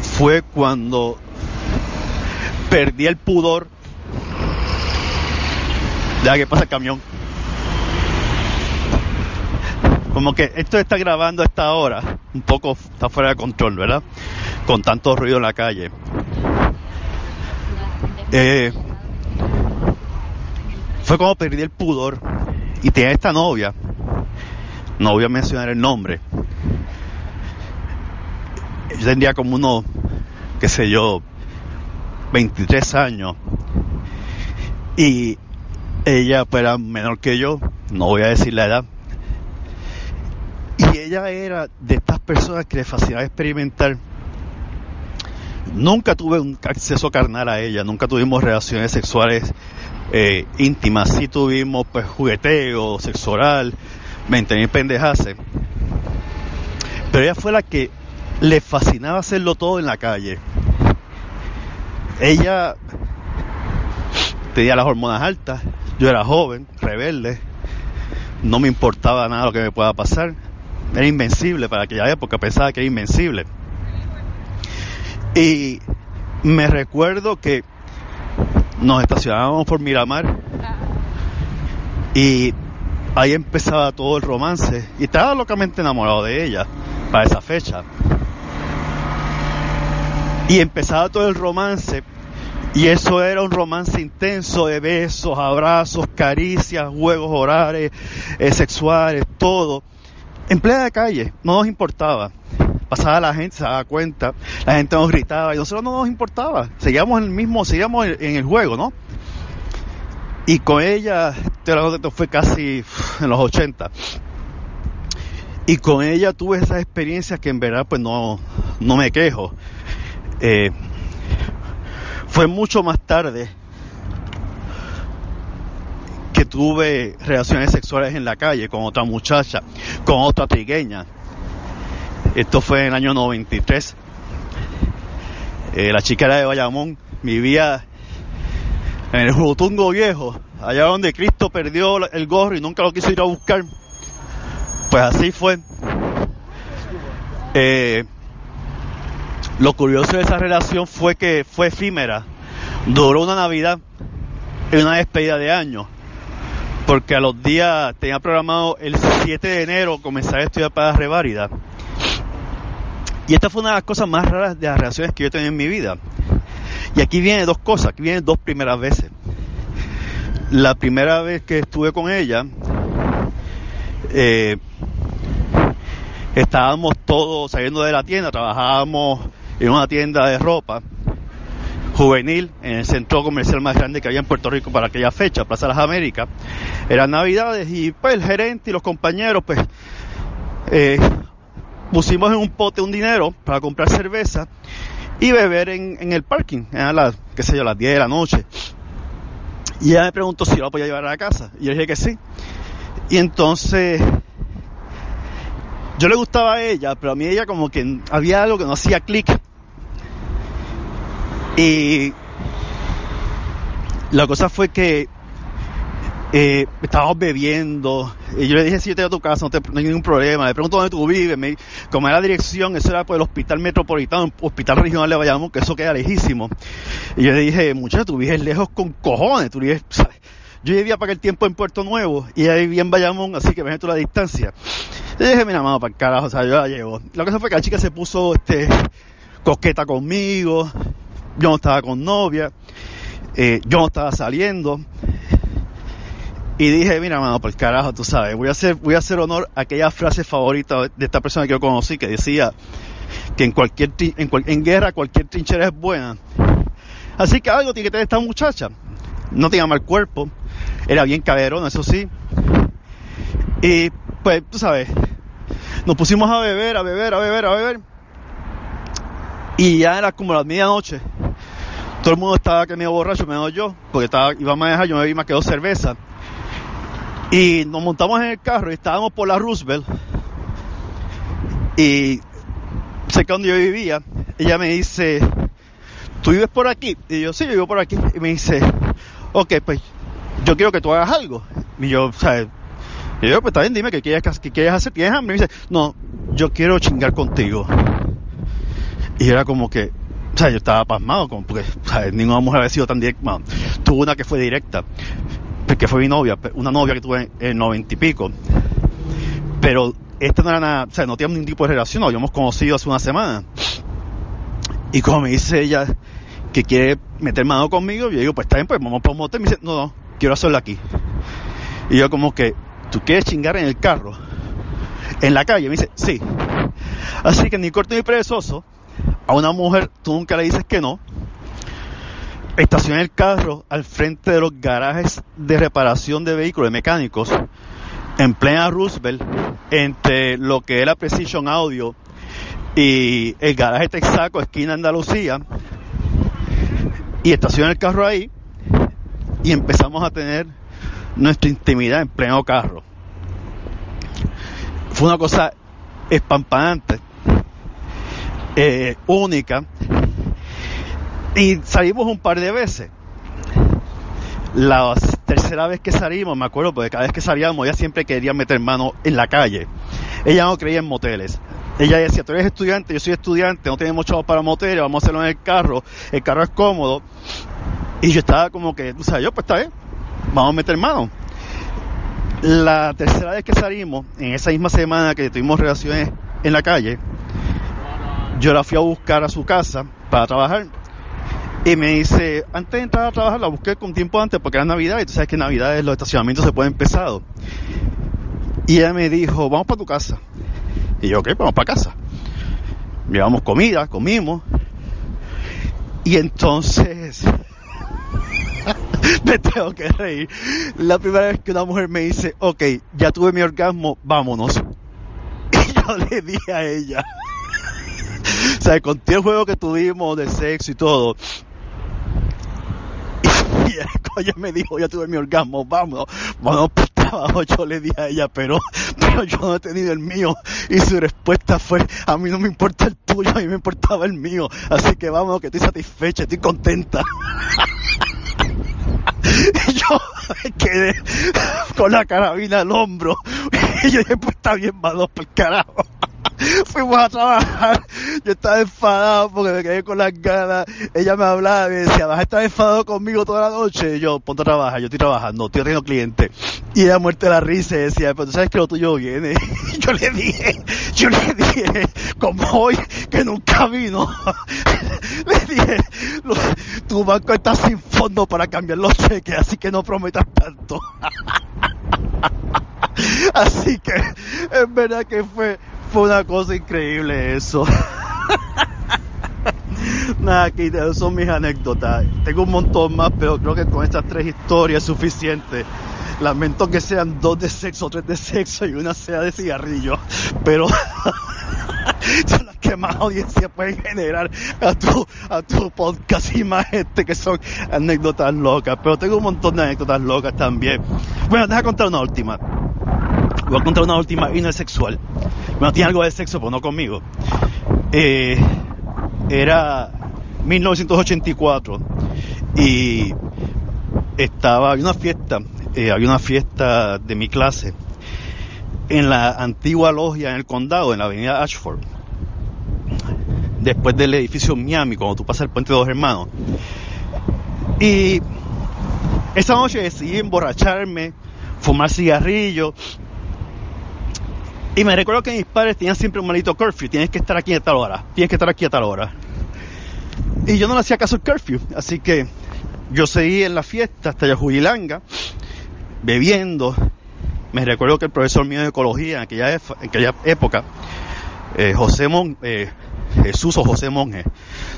fue cuando perdí el pudor. Ya que pasa el camión. Como que esto está grabando a esta hora, un poco está fuera de control, ¿verdad? Con tanto ruido en la calle. Eh, fue como perdí el pudor y tenía esta novia, no voy a mencionar el nombre, yo tendría como uno, qué sé yo, 23 años. Y ella pues, era menor que yo, no voy a decir la edad, y ella era de estas personas que le fascinaba experimentar Nunca tuve un acceso carnal a ella, nunca tuvimos relaciones sexuales eh, íntimas, sí tuvimos pues jugueteo, sexo oral, mantener pendejase. Pero ella fue la que le fascinaba hacerlo todo en la calle. Ella tenía las hormonas altas, yo era joven, rebelde, no me importaba nada lo que me pueda pasar, era invencible para aquella época, pensaba que era invencible. Y me recuerdo que nos estacionábamos por Miramar y ahí empezaba todo el romance y estaba locamente enamorado de ella para esa fecha. Y empezaba todo el romance y eso era un romance intenso de besos, abrazos, caricias, juegos orales, eh, sexuales, todo. En plena calle, no nos importaba pasaba la gente, se daba cuenta, la gente nos gritaba y nosotros no nos importaba, seguíamos en el mismo, seguíamos en el juego, ¿no? Y con ella, esto fue casi en los 80. Y con ella tuve esas experiencias que en verdad pues no, no me quejo. Eh, fue mucho más tarde que tuve relaciones sexuales en la calle con otra muchacha, con otra trigueña. Esto fue en el año 93. Eh, la chica era de Bayamón, vivía en el Jutungo Viejo, allá donde Cristo perdió el gorro y nunca lo quiso ir a buscar. Pues así fue. Eh, lo curioso de esa relación fue que fue efímera. Duró una Navidad y una despedida de año. Porque a los días tenía programado el 7 de enero comenzar a estudiar para la. Y esta fue una de las cosas más raras de las relaciones que yo he tenido en mi vida. Y aquí vienen dos cosas, aquí vienen dos primeras veces. La primera vez que estuve con ella, eh, estábamos todos saliendo de la tienda, trabajábamos en una tienda de ropa juvenil en el centro comercial más grande que había en Puerto Rico para aquella fecha, Plaza de las Américas. Eran navidades y pues el gerente y los compañeros pues eh, pusimos en un pote un dinero para comprar cerveza y beber en, el parking, a las, qué sé yo, las 10 de la noche. Y ella me preguntó si la podía llevar a la casa. Y yo dije que sí. Y entonces, yo le gustaba a ella, pero a mí ella como que había algo que no hacía clic. Y la cosa fue que eh, estábamos bebiendo. Y yo le dije, si yo te a tu casa, no, hay ningún problema. Le pregunto dónde tú vives. Me, como era la dirección, eso era por el hospital metropolitano, hospital regional de Bayamón, que eso queda lejísimo. Y yo le dije, muchacho, tú vives lejos con cojones. Tú vives, yo vivía para el tiempo en Puerto Nuevo y ella vivía en Bayamón, así que me la distancia. Y dije, mira, mano, para el carajo, o sea, yo la llevo. La cosa fue que la chica se puso, este, coqueta conmigo, yo no estaba con novia, eh, yo no estaba saliendo. Y dije, mira, mano, por carajo, tú sabes, voy a hacer, voy a hacer honor a aquella frase favorita de esta persona que yo conocí que decía que en cualquier, en, en guerra cualquier trinchera es buena. Así que algo tiene que tener esta muchacha. No tenía mal cuerpo, era bien caberona, eso sí. Y pues, tú sabes, nos pusimos a beber, a beber, a beber, a beber. Y ya era como la medianoche. Todo el mundo estaba que medio borracho, menos yo, porque estaba, iba a manejar, yo me vi más que dos cervezas. Y nos montamos en el carro y estábamos por la Roosevelt. Y cerca donde yo vivía, ella me dice, ¿tú vives por aquí? Y yo, sí, yo vivo por aquí. Y me dice, ok, pues yo quiero que tú hagas algo. Y yo, o sea, y yo, pues está bien, dime qué quieres, qué quieres hacer, ¿tienes hambre? Y me dice, no, yo quiero chingar contigo. Y era como que, o sea, yo estaba pasmado, como porque, o sea, ninguna mujer había sido tan directa. tuve una que fue directa, que fue mi novia, una novia que tuve en noventa y pico. Pero esta no era nada, o sea, no teníamos ningún tipo de relación, nos habíamos conocido hace una semana. Y como me dice ella que quiere meter mano conmigo, yo digo, pues está bien, pues vamos para un motel. Me dice, no, no, quiero hacerlo aquí. Y yo como que, ¿tú quieres chingar en el carro? En la calle. Me dice, sí. Así que ni corto ni perezoso, a una mujer tú nunca le dices que no. Estacioné el carro al frente de los garajes de reparación de vehículos, de mecánicos, en plena Roosevelt, entre lo que era Precision Audio y el garaje Texaco, esquina Andalucía, y estacioné el carro ahí y empezamos a tener nuestra intimidad en pleno carro. Fue una cosa espampanante, eh, única, y salimos un par de veces. La tercera vez que salimos, me acuerdo, porque cada vez que salíamos ella siempre quería meter mano en la calle. Ella no creía en moteles. Ella decía, tú eres estudiante, yo soy estudiante, no tenemos chavos para moteles, vamos a hacerlo en el carro, el carro es cómodo. Y yo estaba como que, tú sabes, yo pues está bien, vamos a meter mano. La tercera vez que salimos, en esa misma semana que tuvimos relaciones en la calle, yo la fui a buscar a su casa para trabajar y me dice, antes de entrar a trabajar la busqué con tiempo antes porque era Navidad y tú sabes que en Navidad los estacionamientos se pueden pesados. Y ella me dijo, vamos para tu casa. Y yo, ok, vamos para casa. Llevamos comida, comimos. Y entonces, me tengo que reír. La primera vez que una mujer me dice, ok, ya tuve mi orgasmo, vámonos. Y yo le dije a ella, o sea, conté el juego que tuvimos de sexo y todo, y ella me dijo, ya tuve mi orgasmo, vamos, vamos por trabajo. Yo le dije a ella, pero, pero yo no he tenido el mío. Y su respuesta fue, a mí no me importa el tuyo, a mí me importaba el mío. Así que vamos, que estoy satisfecha, estoy contenta. y yo me quedé con la carabina al hombro. Y yo dije, pues bien, vamos por el carajo. Fuimos a trabajar. Yo estaba enfadado porque me quedé con las ganas. Ella me hablaba y me decía, vas a estar enfadado conmigo toda la noche. Y yo, ponte a trabajar, yo estoy trabajando, estoy teniendo clientes. Y ella muerte la risa y decía, pero tú sabes que lo tuyo viene. Y yo le dije, yo le dije, como hoy, que nunca vino. le dije, tu banco está sin fondo para cambiar los cheques, así que no prometas tanto. Así que es verdad que fue fue una cosa increíble eso. Nada, aquí son mis anécdotas. Tengo un montón más, pero creo que con estas tres historias es suficiente. Lamento que sean dos de sexo, tres de sexo y una sea de cigarrillo. Pero son las que más audiencia pueden generar a tu, a tu podcast y más gente que son anécdotas locas. Pero tengo un montón de anécdotas locas también. Bueno, deja contar una última. Voy a contar una última y no es sexual. Bueno, tiene algo de sexo, pero no conmigo. Eh, era 1984 y estaba, había una fiesta, eh, había una fiesta de mi clase en la antigua logia en el condado, en la avenida Ashford. Después del edificio Miami, cuando tú pasas el puente de dos hermanos. Y Esa noche decidí emborracharme, fumar cigarrillos. Y me recuerdo que mis padres tenían siempre un maldito curfew. Tienes que estar aquí a tal hora. Tienes que estar aquí a tal hora. Y yo no le hacía caso al curfew. Así que yo seguí en la fiesta hasta Yajuyilanga, bebiendo. Me recuerdo que el profesor mío de ecología en aquella, época, eh, José Mon, eh, Jesús o José Monje,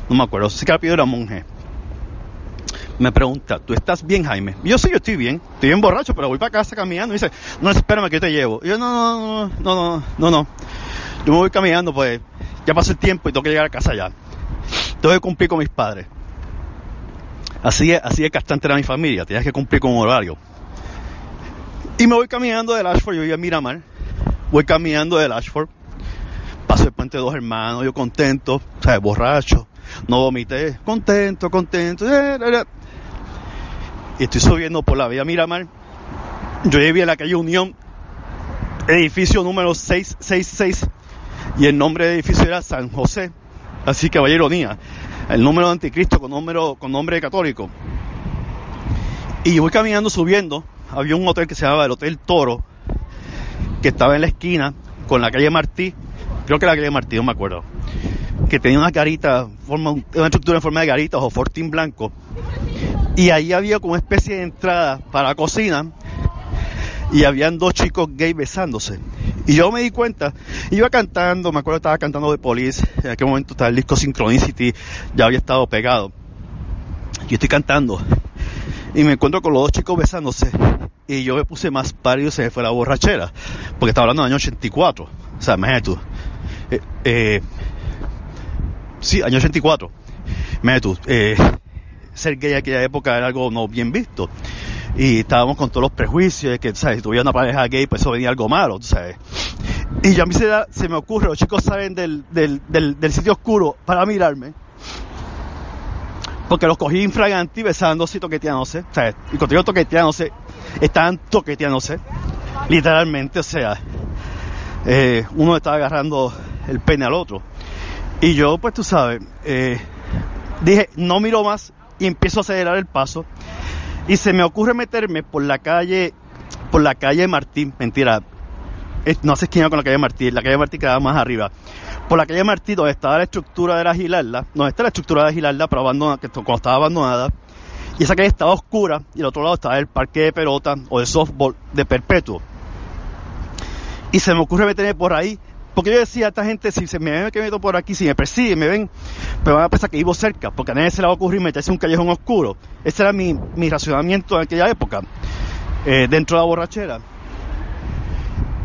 no me acuerdo, sé que era Monje, me pregunta, ¿tú estás bien, Jaime? Yo sí, yo estoy bien, estoy bien borracho, pero voy para casa caminando. Y dice, no, espérame que te llevo. Yo, no, no, no, no, no, no. Yo me voy caminando, pues ya pasó el tiempo y tengo que llegar a casa ya. Tengo que cumplir con mis padres. Así es, así es bastante era mi familia, tenías que cumplir con un horario. Y me voy caminando del Ashford, yo iba a Miramar, voy caminando del Ashford, paso el puente de dos hermanos, yo contento, o sea, borracho, no vomité, contento, contento. Y estoy subiendo por la vía Miramar. Yo llegué en la calle Unión, edificio número 666, y el nombre del edificio era San José. Así que vaya ironía. El número de anticristo con número con nombre católico. Y voy caminando subiendo. Había un hotel que se llamaba el Hotel Toro, que estaba en la esquina con la calle Martí. Creo que la calle Martí, no me acuerdo. Que tenía una garita, forma, una estructura en forma de garitas o fortín blanco. Y ahí había como una especie de entrada para la cocina. Y habían dos chicos gay besándose. Y yo me di cuenta, iba cantando, me acuerdo que estaba cantando de Police, en aquel momento estaba el disco Synchronicity, ya había estado pegado. Yo estoy cantando y me encuentro con los dos chicos besándose y yo me puse más pálido y se me fue la borrachera, porque estaba hablando del año 84, o sea, imagínate tú. Eh, eh, sí, año 84, imagínate tú, eh, ser gay en aquella época era algo no bien visto y estábamos con todos los prejuicios de que, ¿sabes? Si tuviera una pareja gay, pues eso venía algo malo, ¿sabes? Y yo a mí se, me ocurre, los chicos salen del, del, del, del sitio oscuro para mirarme, porque los cogí infraganti besándose y toqueteándose, ¿sabes? Y cuando digo toqueteándose, estaban toqueteándose, literalmente, o sea, eh, uno estaba agarrando el pene al otro. Y yo, pues tú sabes, eh, dije, no miro más y empiezo a acelerar el paso. Y se me ocurre meterme por la calle por la calle Martín. Mentira. No sé esquina con la calle Martín. La calle Martín quedaba más arriba. Por la calle Martín donde estaba la estructura de la Gilarda donde está la estructura de la Gilarda pero abandonada que cuando estaba abandonada. Y esa calle estaba oscura y al otro lado estaba el parque de pelota o de softball de Perpetuo. Y se me ocurre meterme por ahí porque yo decía a esta gente si se me ven que me meto por aquí si me persiguen me ven pero van a pensar que vivo cerca, porque a nadie se le va a ocurrir meterse en un callejón oscuro. Ese era mi, mi racionamiento en aquella época, eh, dentro de la borrachera.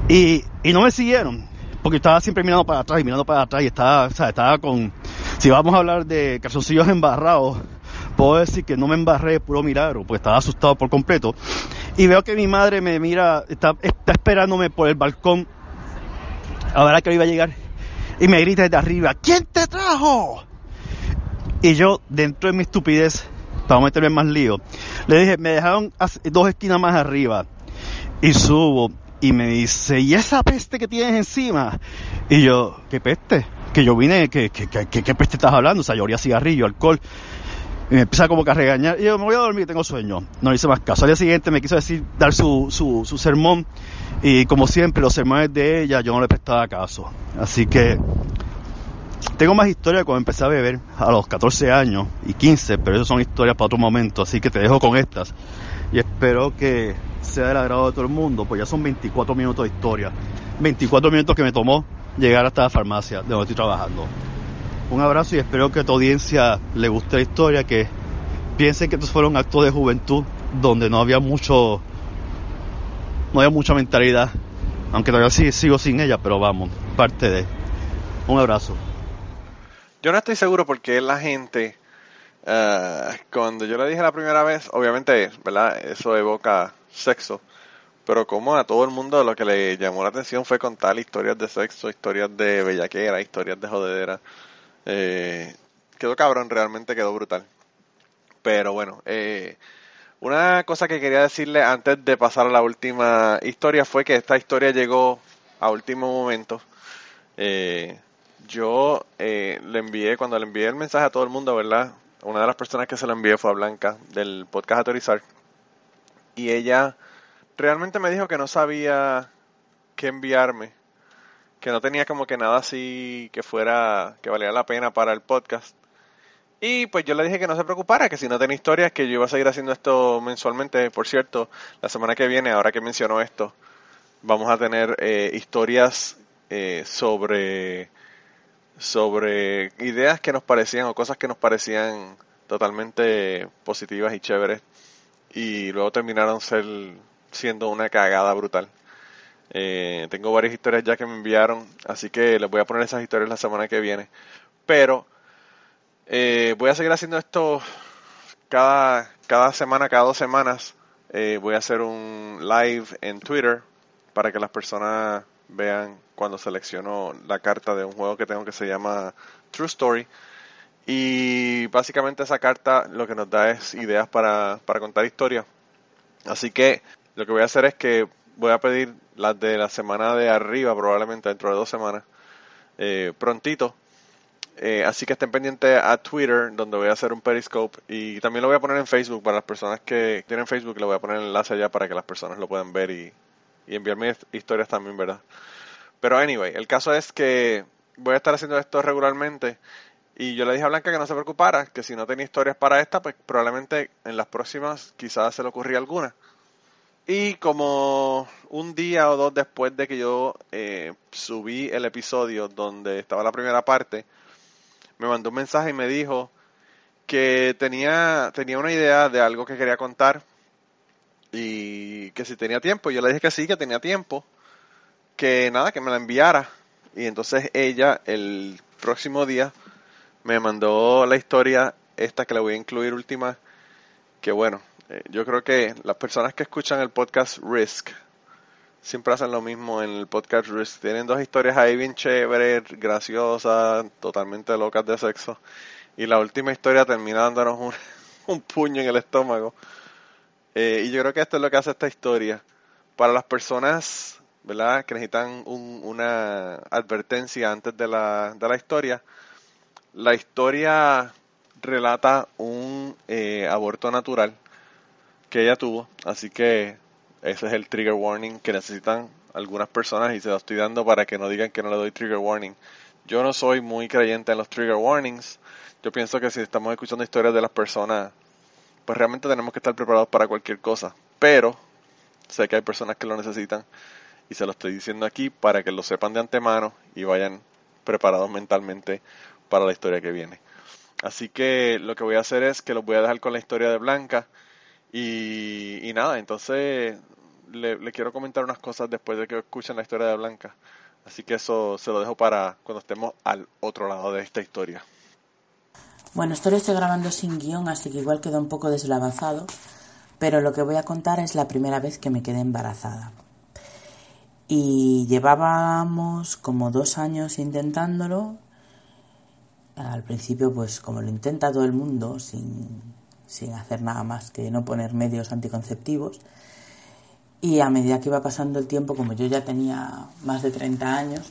Y, y no me siguieron, porque estaba siempre mirando para atrás y mirando para atrás y estaba, o sea, estaba con, si vamos a hablar de calzoncillos embarrados, puedo decir que no me embarré de puro milagro, porque estaba asustado por completo. Y veo que mi madre me mira, está, está esperándome por el balcón, a ver a qué hora iba a llegar, y me grita desde arriba, ¿quién te trajo? Y yo, dentro de mi estupidez, para meterme más lío, le dije, me dejaron dos esquinas más arriba. Y subo y me dice, ¿y esa peste que tienes encima? Y yo, ¿qué peste? Que yo vine, ¿qué, qué, qué, qué- qué peste estás hablando? O sea, yo olía cigarrillo, alcohol. Y me empieza como que a regañar. Y yo, me voy a dormir, tengo sueño. No le hice más caso. Al día siguiente me quiso decir, dar su, su, su sermón. Y como siempre, los sermones de ella, yo no le prestaba caso. Así que tengo más historias cuando empecé a beber a los 14 años y 15, pero esas son historias para otro momento, así que te dejo con estas. Y espero que sea del agrado de todo el mundo, pues ya son 24 minutos de historia. 24 minutos que me tomó llegar hasta la farmacia de donde estoy trabajando. Un abrazo y espero que a tu audiencia le guste la historia, que piensen que estos fueron actos de juventud donde no había mucho, no había mucha mentalidad, aunque todavía sí- sigo sin ella, pero vamos, parte de. Un abrazo. Yo no estoy seguro porque la gente, eh, cuando yo le dije la primera vez, obviamente, ¿verdad? Eso evoca sexo, pero como a todo el mundo lo que le llamó la atención fue contar historias de sexo, historias de bellaquera, historias de jodedera. Eh, quedó cabrón, realmente quedó brutal. Pero bueno, eh, una cosa que quería decirle antes de pasar a la última historia fue que esta historia llegó a último momento. Eh, yo eh, le envié, cuando le envié el mensaje a todo el mundo, ¿verdad? Una de las personas que se lo envié fue a Blanca del podcast Autorizar. y ella realmente me dijo que no sabía qué enviarme, que no tenía como que nada así que fuera, que valiera la pena para el podcast. Y pues yo le dije que no se preocupara, que si no tenía historias, que yo iba a seguir haciendo esto mensualmente. Por cierto, la semana que viene, ahora que mencionó esto, vamos a tener eh, historias eh, sobre, sobre ideas que nos parecían o cosas que nos parecían totalmente positivas y chéveres y luego terminaron ser, siendo una cagada brutal. Eh, tengo varias historias ya que me enviaron, así que les voy a poner esas historias la semana que viene. Pero eh, voy a seguir haciendo esto cada, cada semana, cada dos semanas. Eh, voy a hacer un live en Twitter para que las personas vean cuando selecciono la carta de un juego que tengo que se llama True Story. Y básicamente esa carta lo que nos da es ideas para, para contar historias. Así que lo que voy a hacer es que voy a pedir las de la semana de arriba, probablemente dentro de dos semanas, eh, prontito eh, así que estén pendientes a Twitter, donde voy a hacer un Periscope. Y también lo voy a poner en Facebook para las personas que tienen Facebook. Le voy a poner el enlace allá para que las personas lo puedan ver y, y enviarme historias también, ¿verdad? Pero anyway, el caso es que voy a estar haciendo esto regularmente. Y yo le dije a Blanca que no se preocupara, que si no tenía historias para esta, pues probablemente en las próximas quizás se le ocurría alguna. Y como un día o dos después de que yo eh, subí el episodio donde estaba la primera parte, me mandó un mensaje y me dijo que tenía, tenía una idea de algo que quería contar y que si tenía tiempo. Yo le dije que sí, que tenía tiempo, que nada, que me la enviara. Y entonces ella el próximo día me mandó la historia esta que le voy a incluir última, que bueno, eh, yo creo que las personas que escuchan el podcast Risk, siempre hacen lo mismo en el podcast Risk. Tienen dos historias ahí bien chéveres, graciosas, totalmente locas de sexo. Y la última historia termina dándonos un, un puño en el estómago. Eh, y yo creo que esto es lo que hace esta historia. Para las personas, ¿verdad?, que necesitan una advertencia antes de la, de la historia, la historia relata un eh, aborto natural que ella tuvo. Así que ese es el trigger warning que necesitan algunas personas y se lo estoy dando para que no digan que no le doy trigger warning. Yo no soy muy creyente en los trigger warnings. Yo pienso que si estamos escuchando historias de las personas, pues realmente tenemos que estar preparados para cualquier cosa. Pero sé que hay personas que lo necesitan y se lo estoy diciendo aquí para que lo sepan de antemano y vayan preparados mentalmente para la historia que viene. Así que lo que voy a hacer es que los voy a dejar con la historia de Blanca y, nada, entonces le, quiero comentar unas cosas después de que escuchen la historia de Blanca. Así que eso se lo dejo para cuando estemos al otro lado de esta historia. Bueno, esto lo estoy grabando sin guion, así que igual queda un poco deslavazado, pero lo que voy a contar es la primera vez que me quedé embarazada. Y llevábamos como dos años intentándolo. Al principio, pues como lo intenta todo el mundo, sin, sin hacer nada más que no poner medios anticonceptivos. Y a medida que iba pasando el tiempo, como yo ya tenía más de 30 años,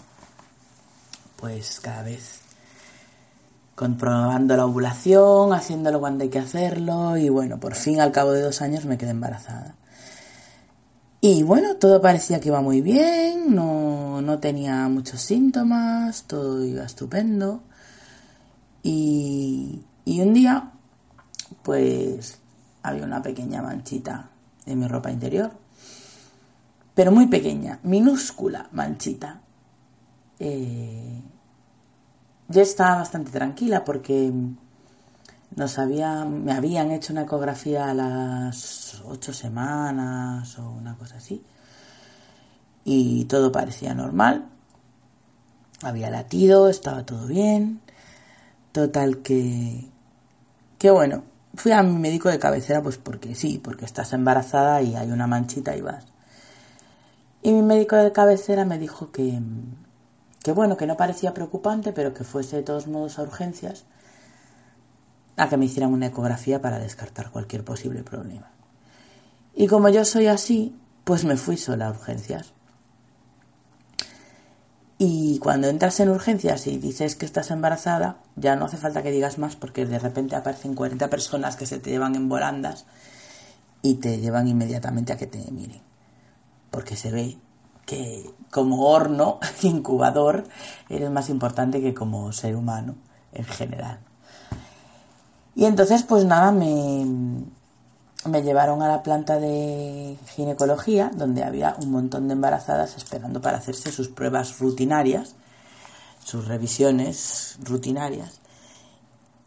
pues cada vez comprobando la ovulación, haciéndolo cuando hay que hacerlo y bueno, por fin al cabo de dos años me quedé embarazada. Y bueno, todo parecía que iba muy bien, no, no tenía muchos síntomas, todo iba estupendo. Y, y un día pues había una pequeña manchita en mi ropa interior, pero muy pequeña, minúscula manchita. Eh, yo estaba bastante tranquila porque me habían hecho una ecografía a las ocho semanas o una cosa así y todo parecía normal. Había latido, estaba todo bien. Total que, que bueno, fui a mi médico de cabecera pues porque sí, porque estás embarazada y hay una manchita y vas. Y mi médico de cabecera me dijo que, que bueno, que no parecía preocupante, pero que fuese de todos modos a urgencias a que me hicieran una ecografía para descartar cualquier posible problema. Y como yo soy así, pues me fui sola a urgencias. Y cuando entras en urgencias y dices que estás embarazada, ya no hace falta que digas más porque de repente aparecen 40 personas que se te llevan en volandas y te llevan inmediatamente a que te miren. Porque se ve que como horno, incubador, eres más importante que como ser humano en general. Y entonces, pues nada, me, me llevaron a la planta de ginecología, donde había un montón de embarazadas esperando para hacerse sus pruebas rutinarias, sus revisiones rutinarias.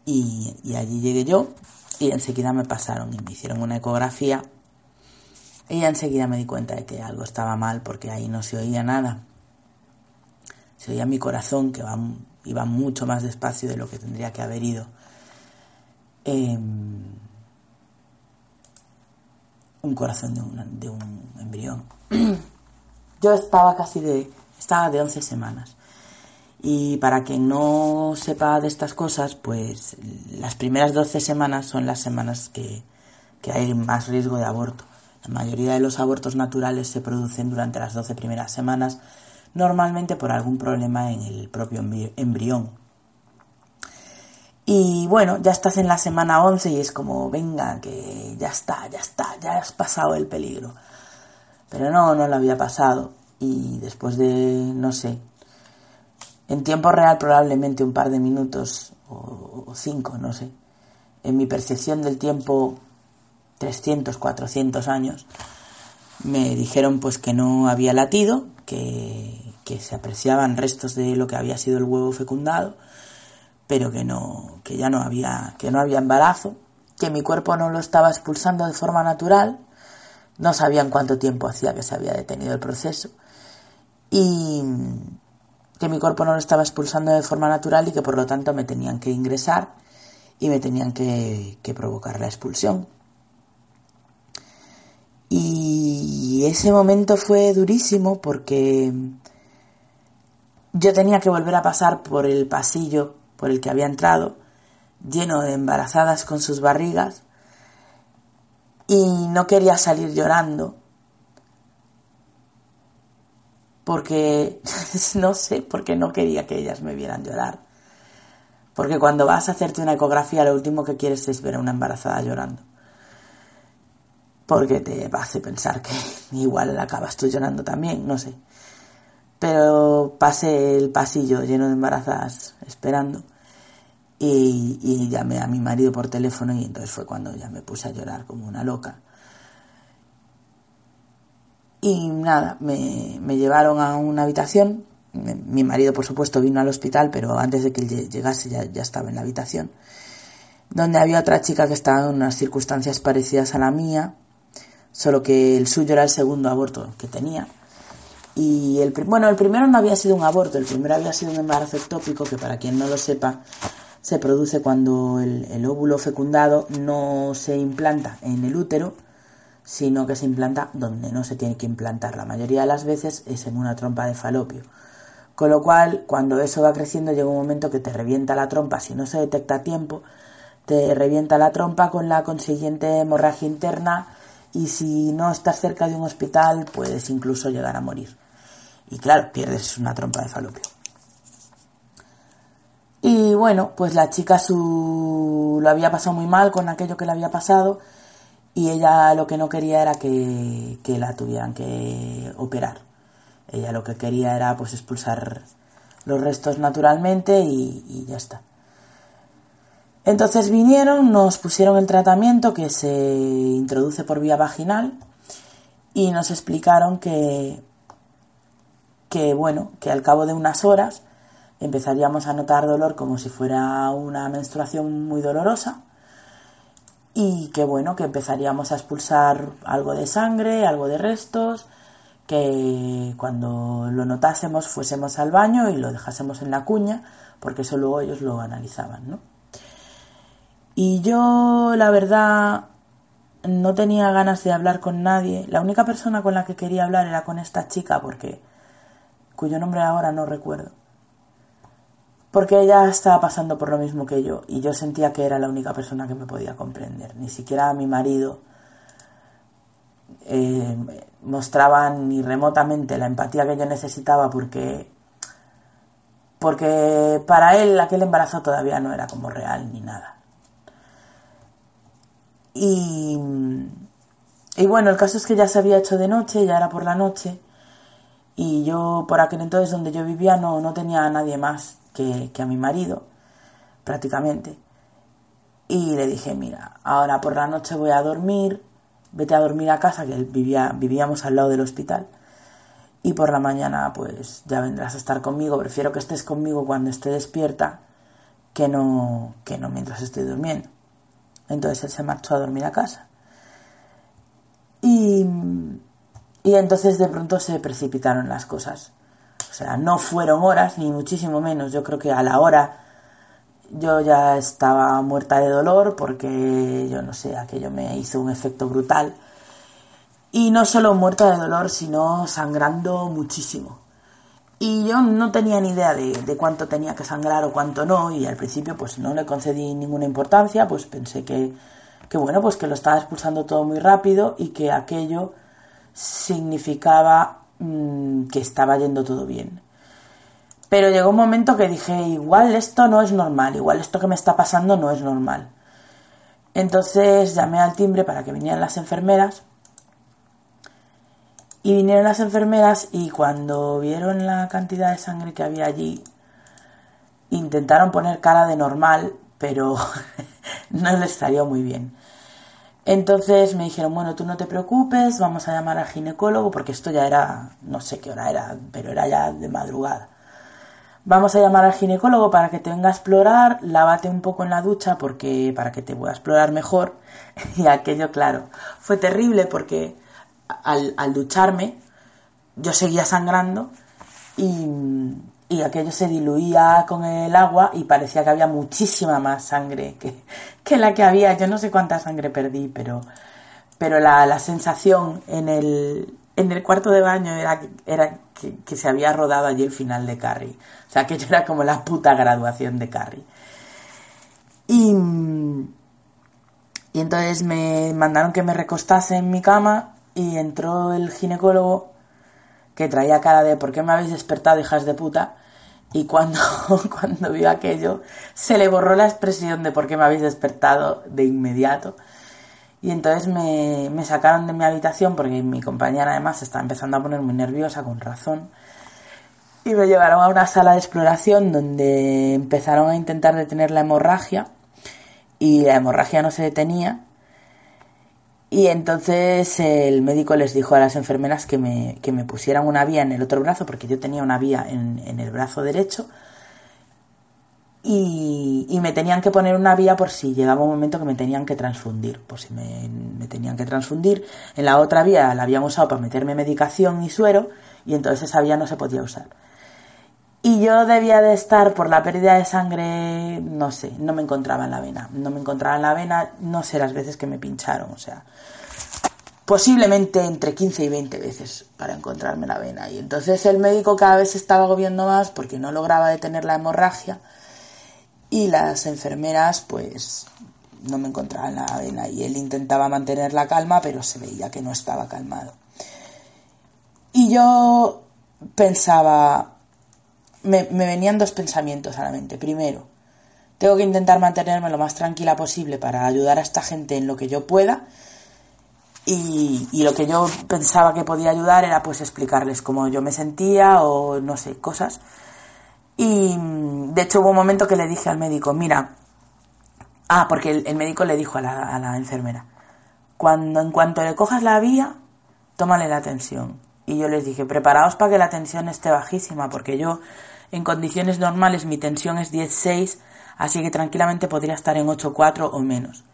Y, allí llegué yo y enseguida me pasaron y me hicieron una ecografía y enseguida me di cuenta de que algo estaba mal porque ahí no se oía nada. Se oía mi corazón que iba mucho más despacio de lo que tendría que haber ido. Em, un corazón de un, de un embrión. Yo estaba casi de, estaba de 11 semanas. Y para quien no sepa de estas cosas, pues las primeras 12 semanas son las semanas que, que hay más riesgo de aborto. La mayoría de los abortos naturales se producen durante las 12 primeras semanas, normalmente por algún problema en el propio embrión. Y bueno, ya estás en la semana 11 y es como, venga, que ya está, ya está, ya has pasado el peligro. Pero no, no lo había pasado. Y después de, no sé, en tiempo real probablemente un par de minutos o, o cinco, no sé. En mi percepción del tiempo 300, 400 años, me dijeron pues que no había latido, que, se apreciaban restos de lo que había sido el huevo fecundado, pero que no, que ya no había, que no había embarazo, que mi cuerpo no lo estaba expulsando de forma natural, no sabían cuánto tiempo hacía que se había detenido el proceso, y que mi cuerpo no lo estaba expulsando de forma natural y que por lo tanto me tenían que ingresar y me tenían que provocar la expulsión. Y ese momento fue durísimo porque yo tenía que volver a pasar por el pasillo por el que había entrado, lleno de embarazadas con sus barrigas, y no quería salir llorando, porque, no sé, porque no quería que ellas me vieran llorar. Porque cuando vas a hacerte una ecografía, lo último que quieres es ver a una embarazada llorando porque te hace pensar que igual acabas tú llorando también, no sé. Pero pasé el pasillo lleno de embarazadas esperando y, llamé a mi marido por teléfono y entonces fue cuando ya me puse a llorar como una loca. Y nada, me, llevaron a una habitación. Mi marido, por supuesto, vino al hospital, pero antes de que llegase ya, ya estaba en la habitación. Donde había otra chica que estaba en unas circunstancias parecidas a la mía solo que el suyo era el segundo aborto que tenía. Y el, bueno, el primero no había sido un aborto, el primero había sido un embarazo ectópico, que para quien no lo sepa, se produce cuando el, óvulo fecundado no se implanta en el útero, sino que se implanta donde no se tiene que implantar. La mayoría de las veces es en una trompa de falopio. Con lo cual, cuando eso va creciendo, llega un momento que te revienta la trompa, si no se detecta a tiempo, te revienta la trompa con la consiguiente hemorragia interna, y si no estás cerca de un hospital puedes incluso llegar a morir. Y claro, pierdes una trompa de falopio. Y bueno, pues la chica su... lo había pasado muy mal con aquello que le había pasado y ella lo que no quería era que, que la tuvieran que operar. Ella lo que quería era pues expulsar los restos naturalmente y, ya está. Entonces vinieron, nos pusieron el tratamiento que se introduce por vía vaginal y nos explicaron que, que bueno, que al cabo de unas horas empezaríamos a notar dolor como si fuera una menstruación muy dolorosa y que bueno, que empezaríamos a expulsar algo de sangre, algo de restos, que cuando lo notásemos fuésemos al baño y lo dejásemos en la cuña, porque eso luego ellos lo analizaban, ¿no? Y yo, la verdad, no tenía ganas de hablar con nadie. La única persona con la que quería hablar era con esta chica, porque cuyo nombre ahora no recuerdo. Porque ella estaba pasando por lo mismo que yo y yo sentía que era la única persona que me podía comprender. Ni siquiera mi marido eh, mostraba ni remotamente la empatía que yo necesitaba porque porque para él aquel embarazo todavía no era como real ni nada. Y, y bueno, el caso es que ya se había hecho de noche, ya era por la noche, y yo por aquel entonces donde yo vivía no, no tenía a nadie más que, a mi marido, prácticamente. Y le dije, mira, ahora por la noche voy a dormir, vete a dormir a casa, que vivía, vivíamos al lado del hospital. Y por la mañana, pues ya vendrás a estar conmigo. Prefiero que estés conmigo cuando esté despierta que no, que no mientras estoy durmiendo. Entonces él se marchó a dormir a casa. Y, y entonces de pronto se precipitaron las cosas. O sea, no fueron horas, ni muchísimo menos. Yo creo que a la hora yo ya estaba muerta de dolor porque, yo no sé, aquello me hizo un efecto brutal. Y no solo muerta de dolor, sino sangrando muchísimo. Y yo no tenía ni idea de, de, cuánto tenía que sangrar o cuánto no, y al principio pues no le concedí ninguna importancia, pues pensé que, que bueno, pues que lo estaba expulsando todo muy rápido y que aquello significaba mmm, que estaba yendo todo bien. Pero llegó un momento que dije, igual esto no es normal, igual esto que me está pasando no es normal. Entonces llamé al timbre para que vinieran las enfermeras. Y vinieron las enfermeras y cuando vieron la cantidad de sangre que había allí, intentaron poner cara de normal, pero no les salió muy bien. Entonces me dijeron, bueno, tú no te preocupes, vamos a llamar al ginecólogo, porque esto ya era, no sé qué hora era, pero era ya de madrugada. Vamos a llamar al ginecólogo para que te venga a explorar, lávate un poco en la ducha porque para que te pueda explorar mejor. Y aquello, claro, fue terrible porque al, al ducharme yo seguía sangrando y, y, aquello se diluía con el agua y parecía que había muchísima más sangre que, que la que había. Yo no sé cuánta sangre perdí, pero, pero la, la sensación en el, en el cuarto de baño era, era que, se había rodado allí el final de Carrie. O sea, que era como la puta graduación de Carrie. Y, y entonces me mandaron que me recostase en mi cama y entró el ginecólogo que traía cara de ¿por qué me habéis despertado, hijas de puta? Y cuando, cuando vio aquello, se le borró la expresión de ¿por qué me habéis despertado? de inmediato. Y entonces me, me, sacaron de mi habitación porque mi compañera además se estaba empezando a poner muy nerviosa, con razón. Y me llevaron a una sala de exploración donde empezaron a intentar detener la hemorragia. Y la hemorragia no se detenía. Y entonces el médico les dijo a las enfermeras que me, que me pusieran una vía en el otro brazo, porque yo tenía una vía en, en el brazo derecho y, y, me tenían que poner una vía por si llegaba un momento que me tenían que transfundir, por si me, me, tenían que transfundir. En la otra vía la habían usado para meterme medicación y suero y entonces esa vía no se podía usar. Y yo debía de estar por la pérdida de sangre, no sé, no me encontraba en la vena, no me encontraba en la vena, no sé las veces que me pincharon, o sea, posiblemente entre 15 y 20 veces para encontrarme la vena. Y entonces el médico cada vez estaba agobiando más porque no lograba detener la hemorragia y las enfermeras pues no me encontraban la vena. Y él intentaba mantener la calma pero se veía que no estaba calmado. Y yo pensaba me, venían dos pensamientos a la mente. Primero tengo que intentar mantenerme lo más tranquila posible para ayudar a esta gente en lo que yo pueda. Y, lo que yo pensaba que podía ayudar era pues explicarles cómo yo me sentía o no sé, cosas. Y de hecho hubo un momento que le dije al médico, mira, ah, porque el, el médico le dijo a la, a la, enfermera, cuando en cuanto le cojas la vía, tómale la tensión. Y yo les dije, preparaos para que la tensión esté bajísima, porque yo en condiciones normales mi tensión es 10,6, así que tranquilamente podría estar en 8,4 o menos.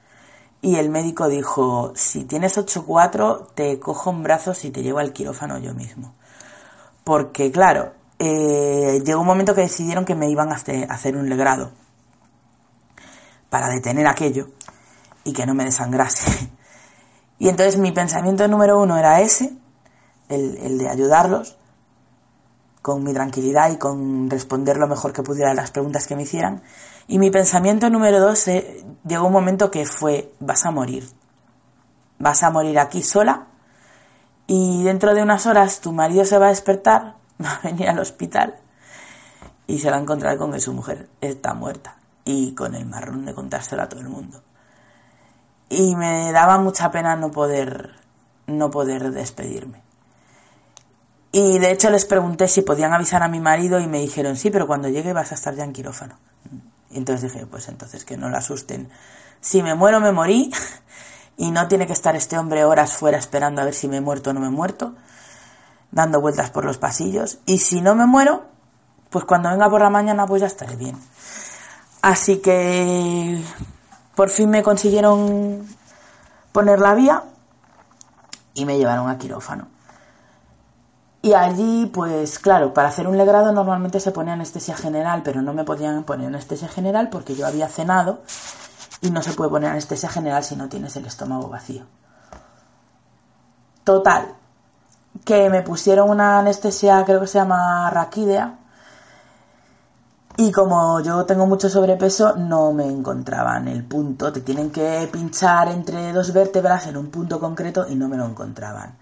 Y el médico dijo, si tienes 8,4, te cojo en brazos y te llevo al quirófano yo mismo. Porque claro, eh, llegó un momento que decidieron que me iban a hacer un legrado para detener aquello y que no me desangrase. Y entonces mi pensamiento número uno era ese, el, de ayudarlos con mi tranquilidad y con responder lo mejor que pudiera a las preguntas que me hicieran. Y mi pensamiento número dos eh, llegó un momento que fue, vas a morir. Vas a morir aquí sola y dentro de unas horas tu marido se va a despertar va a venir al hospital y se va a encontrar con que su mujer está muerta y con el marrón de contárselo a todo el mundo. Y me daba mucha pena no poder no poder despedirme. Y de hecho les pregunté si podían avisar a mi marido y me dijeron, sí, pero cuando llegue vas a estar ya en quirófano. Y entonces dije, pues entonces que no la asusten. Si me muero, me morí. Y no tiene que estar este hombre horas fuera esperando a ver si me he muerto o no me he muerto, dando vueltas por los pasillos. Y si no me muero, pues cuando venga por la mañana, pues ya estaré bien. Así que por fin me consiguieron poner la vía y me llevaron a quirófano. Y allí, pues claro, para hacer un legrado normalmente se pone anestesia general, pero no me podían poner anestesia general porque yo había cenado y no se puede poner anestesia general si no tienes el estómago vacío. Total, que me pusieron una anestesia, creo que se llama raquídea, y como yo tengo mucho sobrepeso, no me encontraban el punto. Te tienen que pinchar entre dos vértebras en un punto concreto y no me lo encontraban.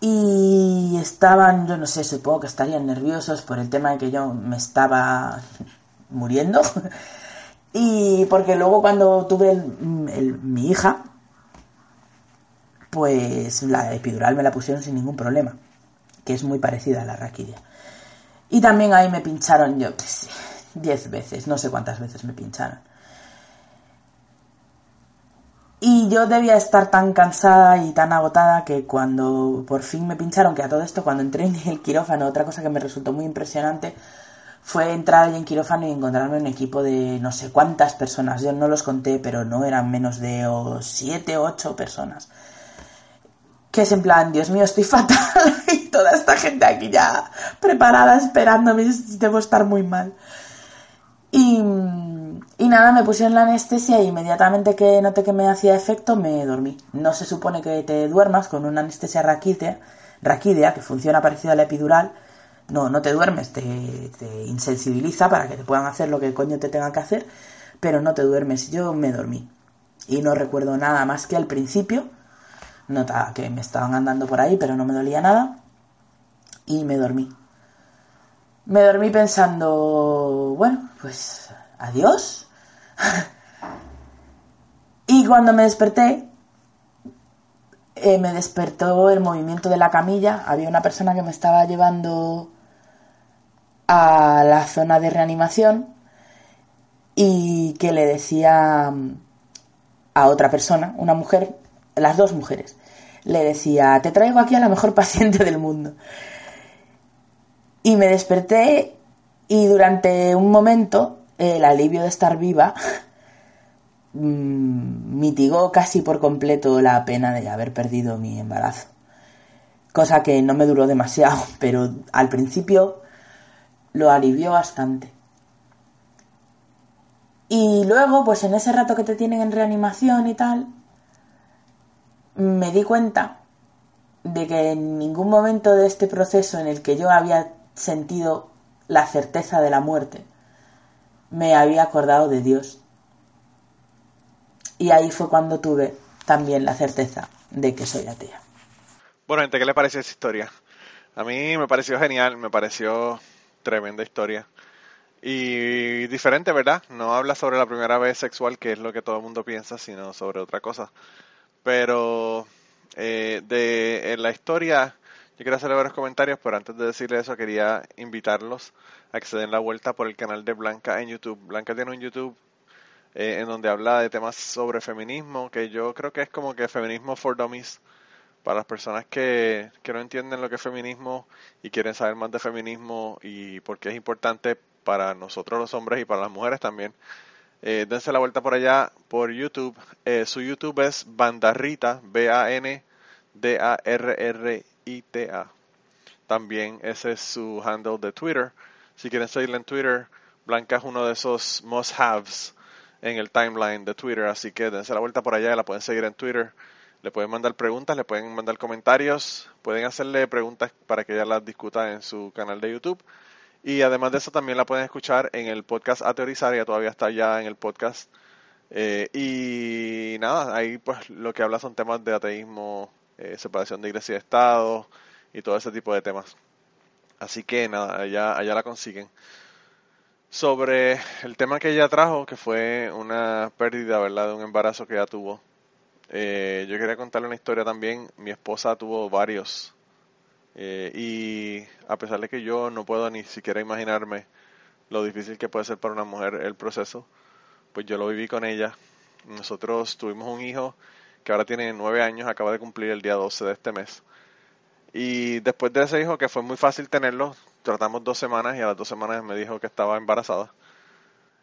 Y estaban, yo no sé, supongo que estarían nerviosos por el tema de que yo me estaba muriendo. Y porque luego cuando tuve mi hija, pues la epidural me la pusieron sin ningún problema, que es muy parecida a la raquidia. Y también ahí me pincharon, yo qué diez veces, no sé cuántas veces me pincharon. Y yo debía estar tan cansada y tan agotada que cuando por fin me pincharon, que a todo esto, cuando entré en el quirófano, otra cosa que me resultó muy impresionante fue entrar en quirófano y encontrarme un equipo de no sé cuántas personas. Yo no los conté, pero no eran menos de siete o ocho personas. Que es en plan, Dios mío, estoy fatal. y toda esta gente aquí ya preparada, esperándome, debo estar muy mal. Y, y nada, me pusieron la anestesia y inmediatamente que noté que me hacía efecto, me dormí. No se supone que te duermas con una anestesia raquídea, que funciona parecido a la epidural, no, no te duermes, te, insensibiliza para que te puedan hacer lo que coño te tenga que hacer, pero no te duermes. Yo me dormí y no recuerdo nada más que al principio, nota que me estaban andando por ahí, pero no me dolía nada y me dormí. Me dormí pensando, bueno, pues adiós. y cuando me desperté, eh, me despertó el movimiento de la camilla. Había una persona que me estaba llevando a la zona de reanimación y que le decía a otra persona, una mujer, las dos mujeres, le decía, te traigo aquí a la mejor paciente del mundo. Y me desperté y durante un momento el alivio de estar viva mm, mitigó casi por completo la pena de haber perdido mi embarazo. Cosa que no me duró demasiado, pero al principio lo alivió bastante. Y luego, pues en ese rato que te tienen en reanimación y tal, me di cuenta de que en ningún momento de este proceso en el que yo había sentido la certeza de la muerte, me había acordado de Dios. Y ahí fue cuando tuve también la certeza de que soy atea. Bueno, gente, ¿qué le pareció esa historia? A mí me pareció genial, me pareció tremenda historia. Y diferente, ¿verdad? No habla sobre la primera vez sexual, que es lo que todo el mundo piensa, sino sobre otra cosa. Pero eh, de en la historia, yo quiero hacerle varios comentarios, pero antes de decirle eso, quería invitarlos a que se den la vuelta por el canal de Blanca en YouTube. Blanca tiene un YouTube eh, en donde habla de temas sobre feminismo, que yo creo que es como que feminismo for dummies para las personas que, que, no entienden lo que es feminismo y quieren saber más de feminismo y por qué es importante para nosotros los hombres y para las mujeres también, eh, dense la vuelta por allá por YouTube. Eh, su YouTube es Bandarrita, B-A-N-D-A-R-R-I-T-A. También ese es su handle de Twitter. Si quieren seguirle en Twitter, Blanca es uno de esos must-haves en el timeline de Twitter, así que dense la vuelta por allá, la pueden seguir en Twitter. Le pueden mandar preguntas, le pueden mandar comentarios, pueden hacerle preguntas para que ella las discuta en su canal de YouTube. Y además de eso también la pueden escuchar en el podcast A Teorizar, ya todavía está ya en el podcast. Eh, y nada, ahí pues lo que habla son temas de ateísmo, eh, separación de iglesia y Estado y todo ese tipo de temas. Así que nada, allá, allá la consiguen. Sobre el tema que ella trajo, que fue una pérdida, ¿verdad?, de un embarazo que ella tuvo Eh, yo quería contarle una historia también. Mi esposa tuvo varios. Eh, y a pesar de que yo no puedo ni siquiera imaginarme lo difícil que puede ser para una mujer el proceso, pues yo lo viví con ella. Nosotros tuvimos un hijo que ahora tiene nueve años, acaba de cumplir el día 12 de este mes. Y después de ese hijo, que fue muy fácil tenerlo, tratamos dos semanas y a las dos semanas me dijo que estaba embarazada.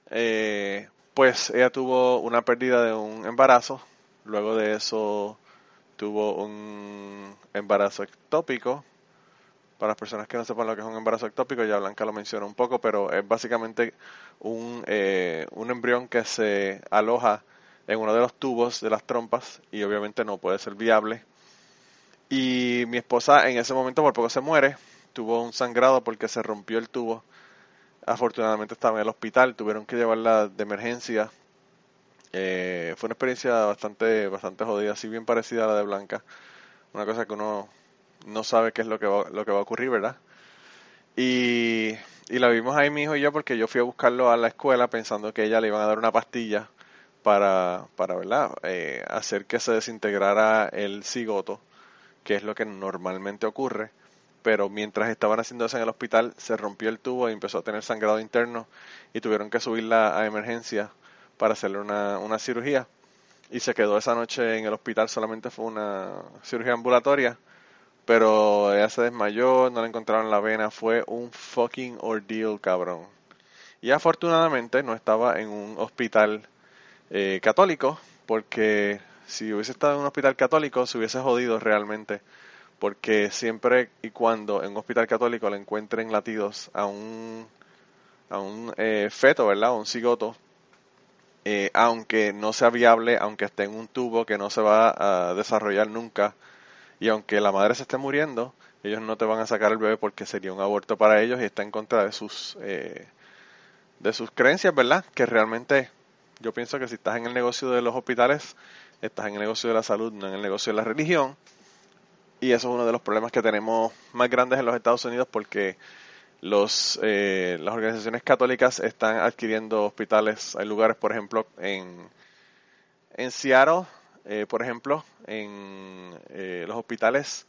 Eh, pues ella tuvo una pérdida de un embarazo, luego de eso tuvo un embarazo ectópico. Para las personas que no sepan lo que es un embarazo ectópico, ya Blanca lo menciona un poco, pero es básicamente un, eh, un embrión que se aloja en uno de los tubos de las trompas y obviamente no puede ser viable. Y mi esposa en ese momento por poco se muere, tuvo un sangrado porque se rompió el tubo afortunadamente estaba en el hospital, tuvieron que llevarla de emergencia. Eh, fue una experiencia bastante, bastante jodida, así bien parecida a la de Blanca. Una cosa que uno no sabe qué es lo que va, lo que va a ocurrir, ¿verdad? Y, y la vimos ahí mi hijo y yo porque yo fui a buscarlo a la escuela pensando que ella le iban a dar una pastilla para, para ¿verdad? Eh, hacer que se desintegrara el cigoto, que es lo que normalmente ocurre pero mientras estaban haciendo eso en el hospital se rompió el tubo y empezó a tener sangrado interno y tuvieron que subirla a emergencia para hacerle una, una cirugía y se quedó esa noche en el hospital, solamente fue una cirugía ambulatoria, pero ella se desmayó, no le encontraron la vena, fue un fucking ordeal, cabrón. Y afortunadamente no estaba en un hospital eh, católico, porque si hubiese estado en un hospital católico se hubiese jodido realmente porque siempre y cuando en un hospital católico le encuentren latidos a un, a un eh, feto, ¿verdad? un cigoto, eh, aunque no sea viable, aunque esté en un tubo que no se va a desarrollar nunca, y aunque la madre se esté muriendo, ellos no te van a sacar el bebé porque sería un aborto para ellos y está en contra de sus, eh, de sus creencias, ¿verdad? Que realmente yo pienso que si estás en el negocio de los hospitales, estás en el negocio de la salud, no en el negocio de la religión y eso es uno de los problemas que tenemos más grandes en los Estados Unidos porque los, eh, las organizaciones católicas están adquiriendo hospitales. Hay lugares, por ejemplo, en, en Seattle, eh, por ejemplo, en eh, los hospitales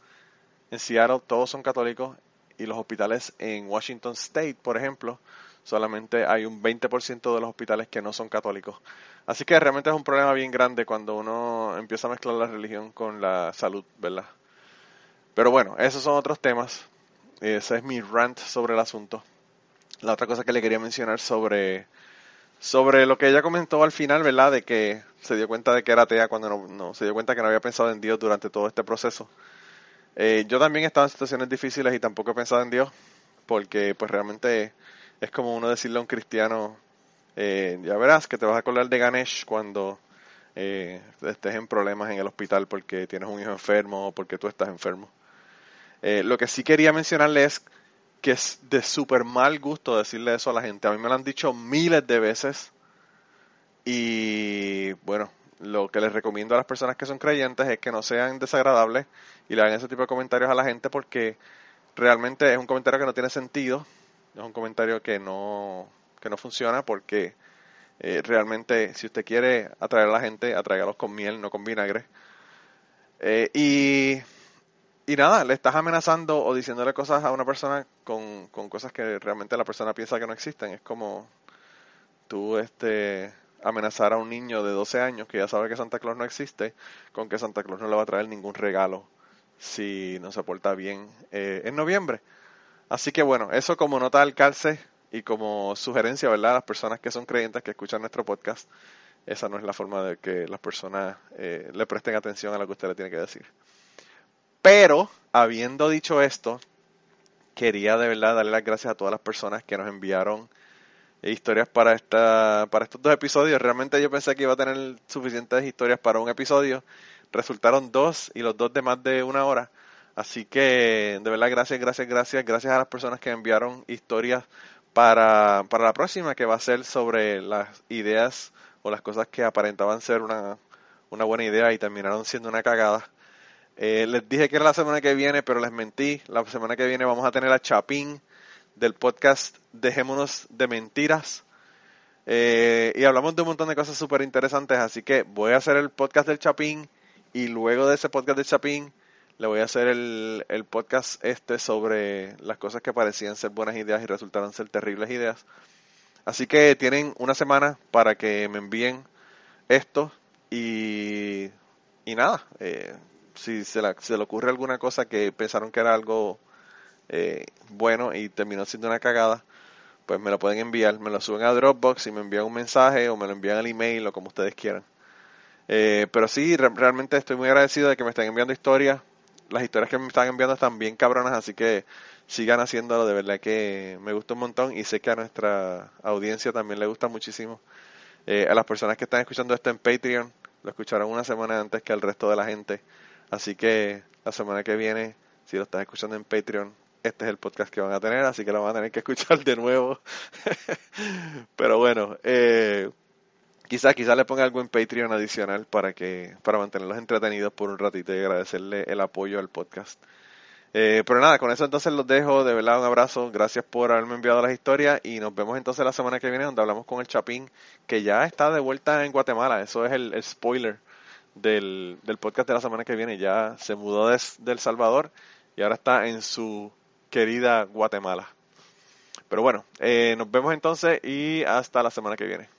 en Seattle todos son católicos y los hospitales en Washington State, por ejemplo, solamente hay un 20% de los hospitales que no son católicos. Así que realmente es un problema bien grande cuando uno empieza a mezclar la religión con la salud, ¿verdad? Pero bueno, esos son otros temas. Ese es mi rant sobre el asunto. La otra cosa que le quería mencionar sobre, sobre lo que ella comentó al final, ¿verdad? De que se dio cuenta de que era atea cuando no, se dio cuenta que no había pensado en Dios durante todo este proceso. Eh, yo también he estado en situaciones difíciles y tampoco he pensado en Dios, porque pues realmente es como uno decirle a un cristiano, eh, ya verás que te vas a acordar de Ganesh cuando eh, estés en problemas en el hospital porque tienes un hijo enfermo o porque tú estás enfermo. Eh, lo que sí quería mencionarle es que es de súper mal gusto decirle eso a la gente. A mí me lo han dicho miles de veces. Y bueno, lo que les recomiendo a las personas que son creyentes es que no sean desagradables y le hagan ese tipo de comentarios a la gente porque realmente es un comentario que no tiene sentido. Es un comentario que no, que no funciona porque eh, realmente si usted quiere atraer a la gente, atráigalos con miel, no con vinagre. Eh, y y nada, le estás amenazando o diciéndole cosas a una persona con, cosas que realmente la persona piensa que no existen. Es como tú este, amenazar a un niño de 12 años que ya sabe que Santa Claus no existe, con que Santa Claus no le va a traer ningún regalo si no se porta bien eh, en noviembre. Así que bueno, eso como nota al calce y como sugerencia, ¿verdad? A las personas que son creyentes que escuchan nuestro podcast, esa no es la forma de que las personas eh, le presten atención a lo que usted le tiene que decir. Pero, habiendo dicho esto, quería de verdad darle las gracias a todas las personas que nos enviaron historias para esta para estos dos episodios. Realmente yo pensé que iba a tener suficientes historias para un episodio. Resultaron dos y los dos de más de una hora. Así que de verdad gracias, gracias, gracias, gracias a las personas que enviaron historias para, para la próxima que va a ser sobre las ideas o las cosas que aparentaban ser una, una buena idea y terminaron siendo una cagada. Eh, les dije que era la semana que viene, pero les mentí. La semana que viene vamos a tener a Chapín del podcast Dejémonos de Mentiras. Eh, y hablamos de un montón de cosas súper interesantes, así que voy a hacer el podcast del Chapín y luego de ese podcast de Chapín le voy a hacer el, el podcast este sobre las cosas que parecían ser buenas ideas y resultaron ser terribles ideas. Así que tienen una semana para que me envíen esto y, y nada, eh, si se, la- se le ocurre alguna cosa que pensaron que era algo eh, bueno y terminó siendo una cagada, pues me lo pueden enviar, me lo suben a Dropbox y me envían un mensaje o me lo envían al email o como ustedes quieran. Eh, pero sí, re- realmente estoy muy agradecido de que me estén enviando historias. Las historias que me están enviando están bien cabronas, así que sigan haciéndolo, de verdad que me gusta un montón y sé que a nuestra audiencia también le gusta muchísimo. Eh, a las personas que están escuchando esto en Patreon, lo escucharon una semana antes que el resto de la gente. Así que la semana que viene, si lo estás escuchando en Patreon, este es el podcast que van a tener, así que lo van a tener que escuchar de nuevo. Pero bueno, eh, quizás quizás le ponga algo en Patreon adicional para que para mantenerlos entretenidos por un ratito y agradecerle el apoyo al podcast. Eh, pero nada, con eso entonces los dejo. De verdad, un abrazo. Gracias por haberme enviado las historias. Y nos vemos entonces la semana que viene, donde hablamos con el Chapín, que ya está de vuelta en Guatemala. Eso es el, spoiler del, del podcast de la semana que viene. Ya se mudó de El Salvador y ahora está en su querida Guatemala. Pero bueno, eh, nos vemos entonces y hasta la semana que viene.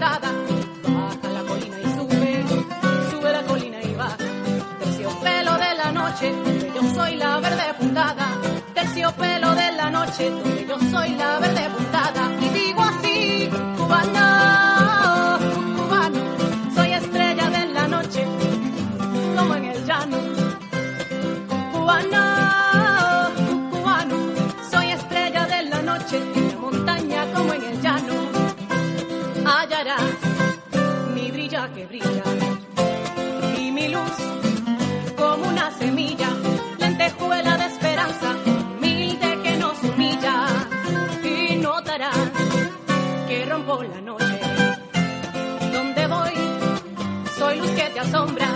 La sombra.